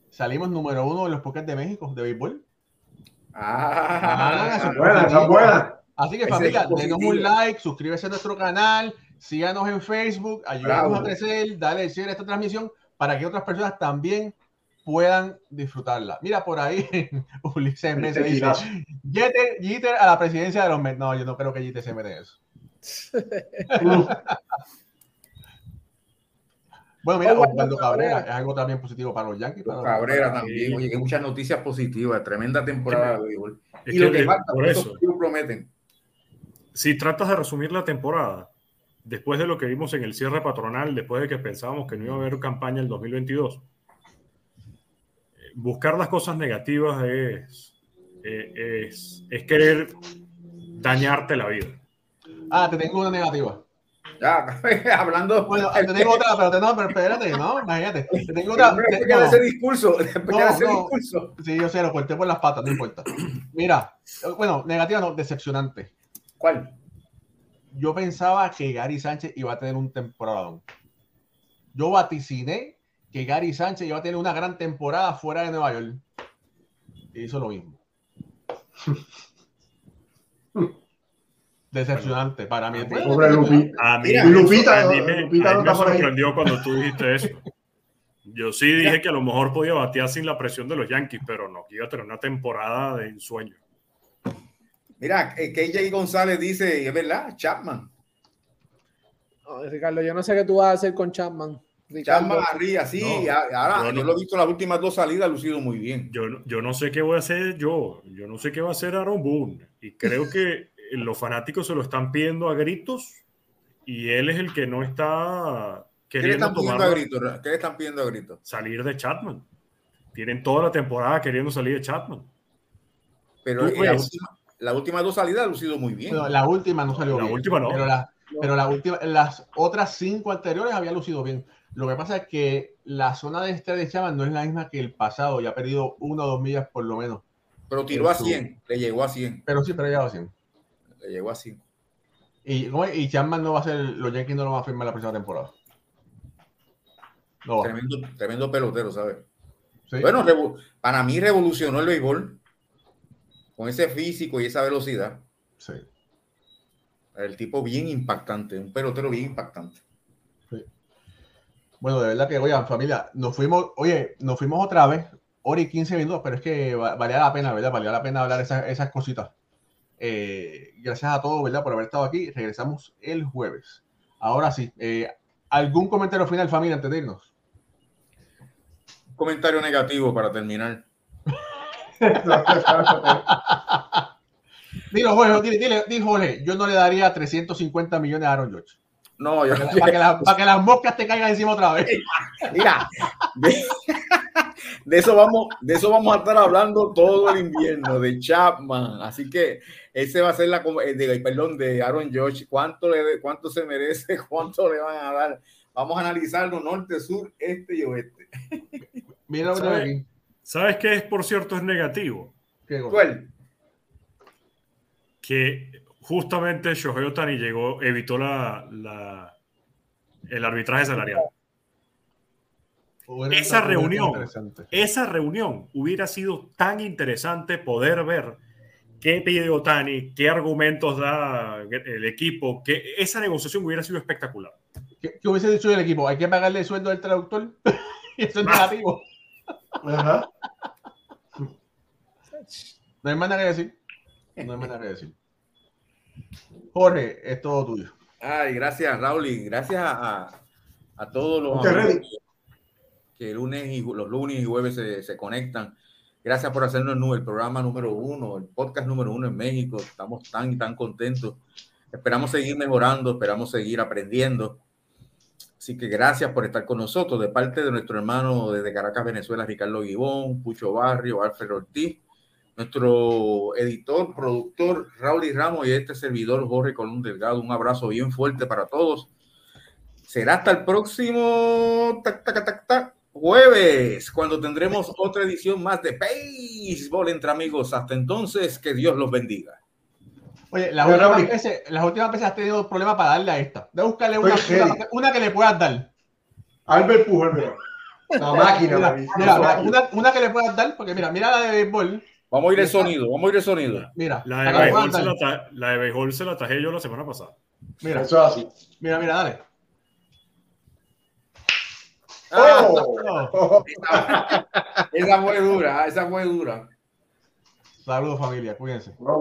[SPEAKER 1] Salimos número uno de los Pokémon de México, de béisbol.
[SPEAKER 2] Ah, ah buena, buena.
[SPEAKER 1] Así que familia, denos un like, suscríbete a nuestro canal, síganos en Facebook, ayúdanos a crecer, dale share a esta transmisión para que otras personas también puedan disfrutarla. Mira, por ahí Ulises Mesa dice, Jeter, a la presidencia de los Mets. No, yo no creo que Jeter se mete eso. bueno, mira, Osvaldo Cabrera es algo también positivo para los Yankees.
[SPEAKER 5] Cabrera también, oye, que muchas noticias positivas, tremenda temporada de Y lo que falta, por eso prometen.
[SPEAKER 4] Si tratas de resumir la temporada, después de lo que vimos en el cierre patronal, después de que pensábamos que no iba a haber campaña el 2022, buscar las cosas negativas es, eh, es, es, querer dañarte la vida.
[SPEAKER 1] Ah, te tengo una negativa.
[SPEAKER 5] Ya, hablando.
[SPEAKER 1] Bueno, te tengo otra, pero, te, no, pero espérate, ¿no? Imagínate. Te tengo otra.
[SPEAKER 5] Te, no, ese discurso. No, ese discurso.
[SPEAKER 1] Sí, yo sé, lo corté por las patas, no importa. Mira, bueno, negativa no, decepcionante.
[SPEAKER 5] ¿Cuál?
[SPEAKER 1] Yo pensaba que Gary Sánchez iba a tener un temporadón. Yo vaticiné que Gary Sánchez iba a tener una gran temporada fuera de Nueva York. Y hizo lo mismo. Decepcionante para mí.
[SPEAKER 4] Pobre Lupita. A mí, Lupita, a mí me, me sorprendió cuando tú dijiste eso. Yo sí dije que a lo mejor podía batear sin la presión de los Yankees, pero no, que iba a tener una temporada de ensueño.
[SPEAKER 5] Mira, eh, KJ González dice, es verdad, Chapman.
[SPEAKER 3] Ricardo, yo no sé qué tú vas a hacer con Chapman.
[SPEAKER 5] Chapman arriba, sí, ahora yo, lo he visto las últimas dos salidas, ha lucido muy bien.
[SPEAKER 4] Yo, yo no sé qué voy a hacer yo, yo no sé qué va a hacer Aaron Boone, y creo que los fanáticos se lo están pidiendo a gritos, y él es el que no está
[SPEAKER 5] queriendo ¿Qué le están pidiendo a gritos? ¿Qué le están pidiendo a gritos?
[SPEAKER 4] Salir de Chapman. Tienen toda la temporada queriendo salir de Chapman.
[SPEAKER 5] pero la última, la última, dos salidas ha lucido muy bien.
[SPEAKER 1] la última no salió
[SPEAKER 4] la
[SPEAKER 1] bien.
[SPEAKER 4] Última no.
[SPEAKER 1] Pero, la, pero la última, las otras cinco anteriores había lucido bien. Lo que pasa es que la zona de este de Chávez no es la misma que el pasado, ya ha perdido una o dos millas por lo menos.
[SPEAKER 5] Pero tiró a 100, le llegó a 100.
[SPEAKER 1] Pero sí, pero llegó a 100.
[SPEAKER 5] Le llegó a 100.
[SPEAKER 1] Y, y Chapman no va a ser, los Yankees no lo van a firmar la próxima temporada.
[SPEAKER 5] No tremendo, tremendo pelotero, ¿sabes? Bueno, para mí revolucionó el béisbol con ese físico y esa velocidad.
[SPEAKER 1] Sí.
[SPEAKER 5] El tipo bien impactante, un pelotero bien impactante.
[SPEAKER 1] Bueno, de verdad que, oigan, familia, nos fuimos, oye, nos fuimos otra vez, hora y 15 minutos, pero es que valía la pena, ¿verdad? Valía la pena hablar esas, esas cositas. Eh, gracias a todos, ¿verdad? Por haber estado aquí. Regresamos el jueves. Ahora sí, eh, ¿algún comentario final, familia, antes de irnos?
[SPEAKER 5] Comentario negativo para terminar.
[SPEAKER 1] dile, Jorge, dile, dile, dile, Jorge, yo no le daría 350 millones a Aaron George.
[SPEAKER 5] No, yo
[SPEAKER 1] para, que, para, que la, para que las moscas te caigan encima otra vez.
[SPEAKER 5] Mira, de, eso vamos, de eso vamos a estar hablando todo el invierno, de Chapman. Así que ese va a ser la, eh, de, perdón, de Aaron George. ¿Cuánto, le, ¿Cuánto se merece? ¿Cuánto le van a dar? Vamos a analizarlo norte, sur, este y oeste.
[SPEAKER 1] Mira
[SPEAKER 4] ¿Sabes. ¿Sabes qué es, por cierto, es negativo?
[SPEAKER 1] ¿Qué
[SPEAKER 5] ¿Cuál?
[SPEAKER 4] Que justamente Shohei Otani llegó, evitó la, la, el arbitraje salarial. Esa reunión, esa reunión hubiera sido tan interesante poder ver qué pide Otani, qué argumentos da el equipo, que esa negociación hubiera sido espectacular.
[SPEAKER 1] ¿Qué, hubiese dicho el equipo? ¿Hay que pagarle el sueldo al traductor? Eso es negativo. Ajá. No hay más nada que decir. No hay más nada que decir. Jorge, es todo tuyo.
[SPEAKER 5] Ay, gracias, Raúl, y gracias a, a todos los que lunes y, los lunes y jueves se, se, conectan. Gracias por hacernos el programa número uno, el podcast número uno en México. Estamos tan y tan contentos. Esperamos seguir mejorando, esperamos seguir aprendiendo. Así que gracias por estar con nosotros de parte de nuestro hermano desde Caracas, Venezuela, Ricardo Guibón, Pucho Barrio, Alfred Ortiz, nuestro editor, productor Raúl y Ramos y este servidor Jorge Colón Delgado. Un abrazo bien fuerte para todos. Será hasta el próximo jueves, cuando tendremos otra edición más de Béisbol entre amigos. Hasta entonces, que Dios los bendiga.
[SPEAKER 1] Oye, las últimas, veces, las últimas veces has tenido problemas para darle a esta. De buscarle una, una, que le puedas dar.
[SPEAKER 2] Albert Pujol, mira.
[SPEAKER 1] La máquina, mira, mira, una, una, que le puedas dar, porque mira, mira la de béisbol.
[SPEAKER 5] Vamos a ir el sonido, vamos a ir el sonido.
[SPEAKER 1] Mira,
[SPEAKER 4] la de béisbol se la, la de béisbol se la tajé yo la semana pasada.
[SPEAKER 1] Mira, eso es así. Mira, mira, dale.
[SPEAKER 5] Oh. Esa fue dura, esa fue dura.
[SPEAKER 1] Saludos familia, cuídense.
[SPEAKER 2] No.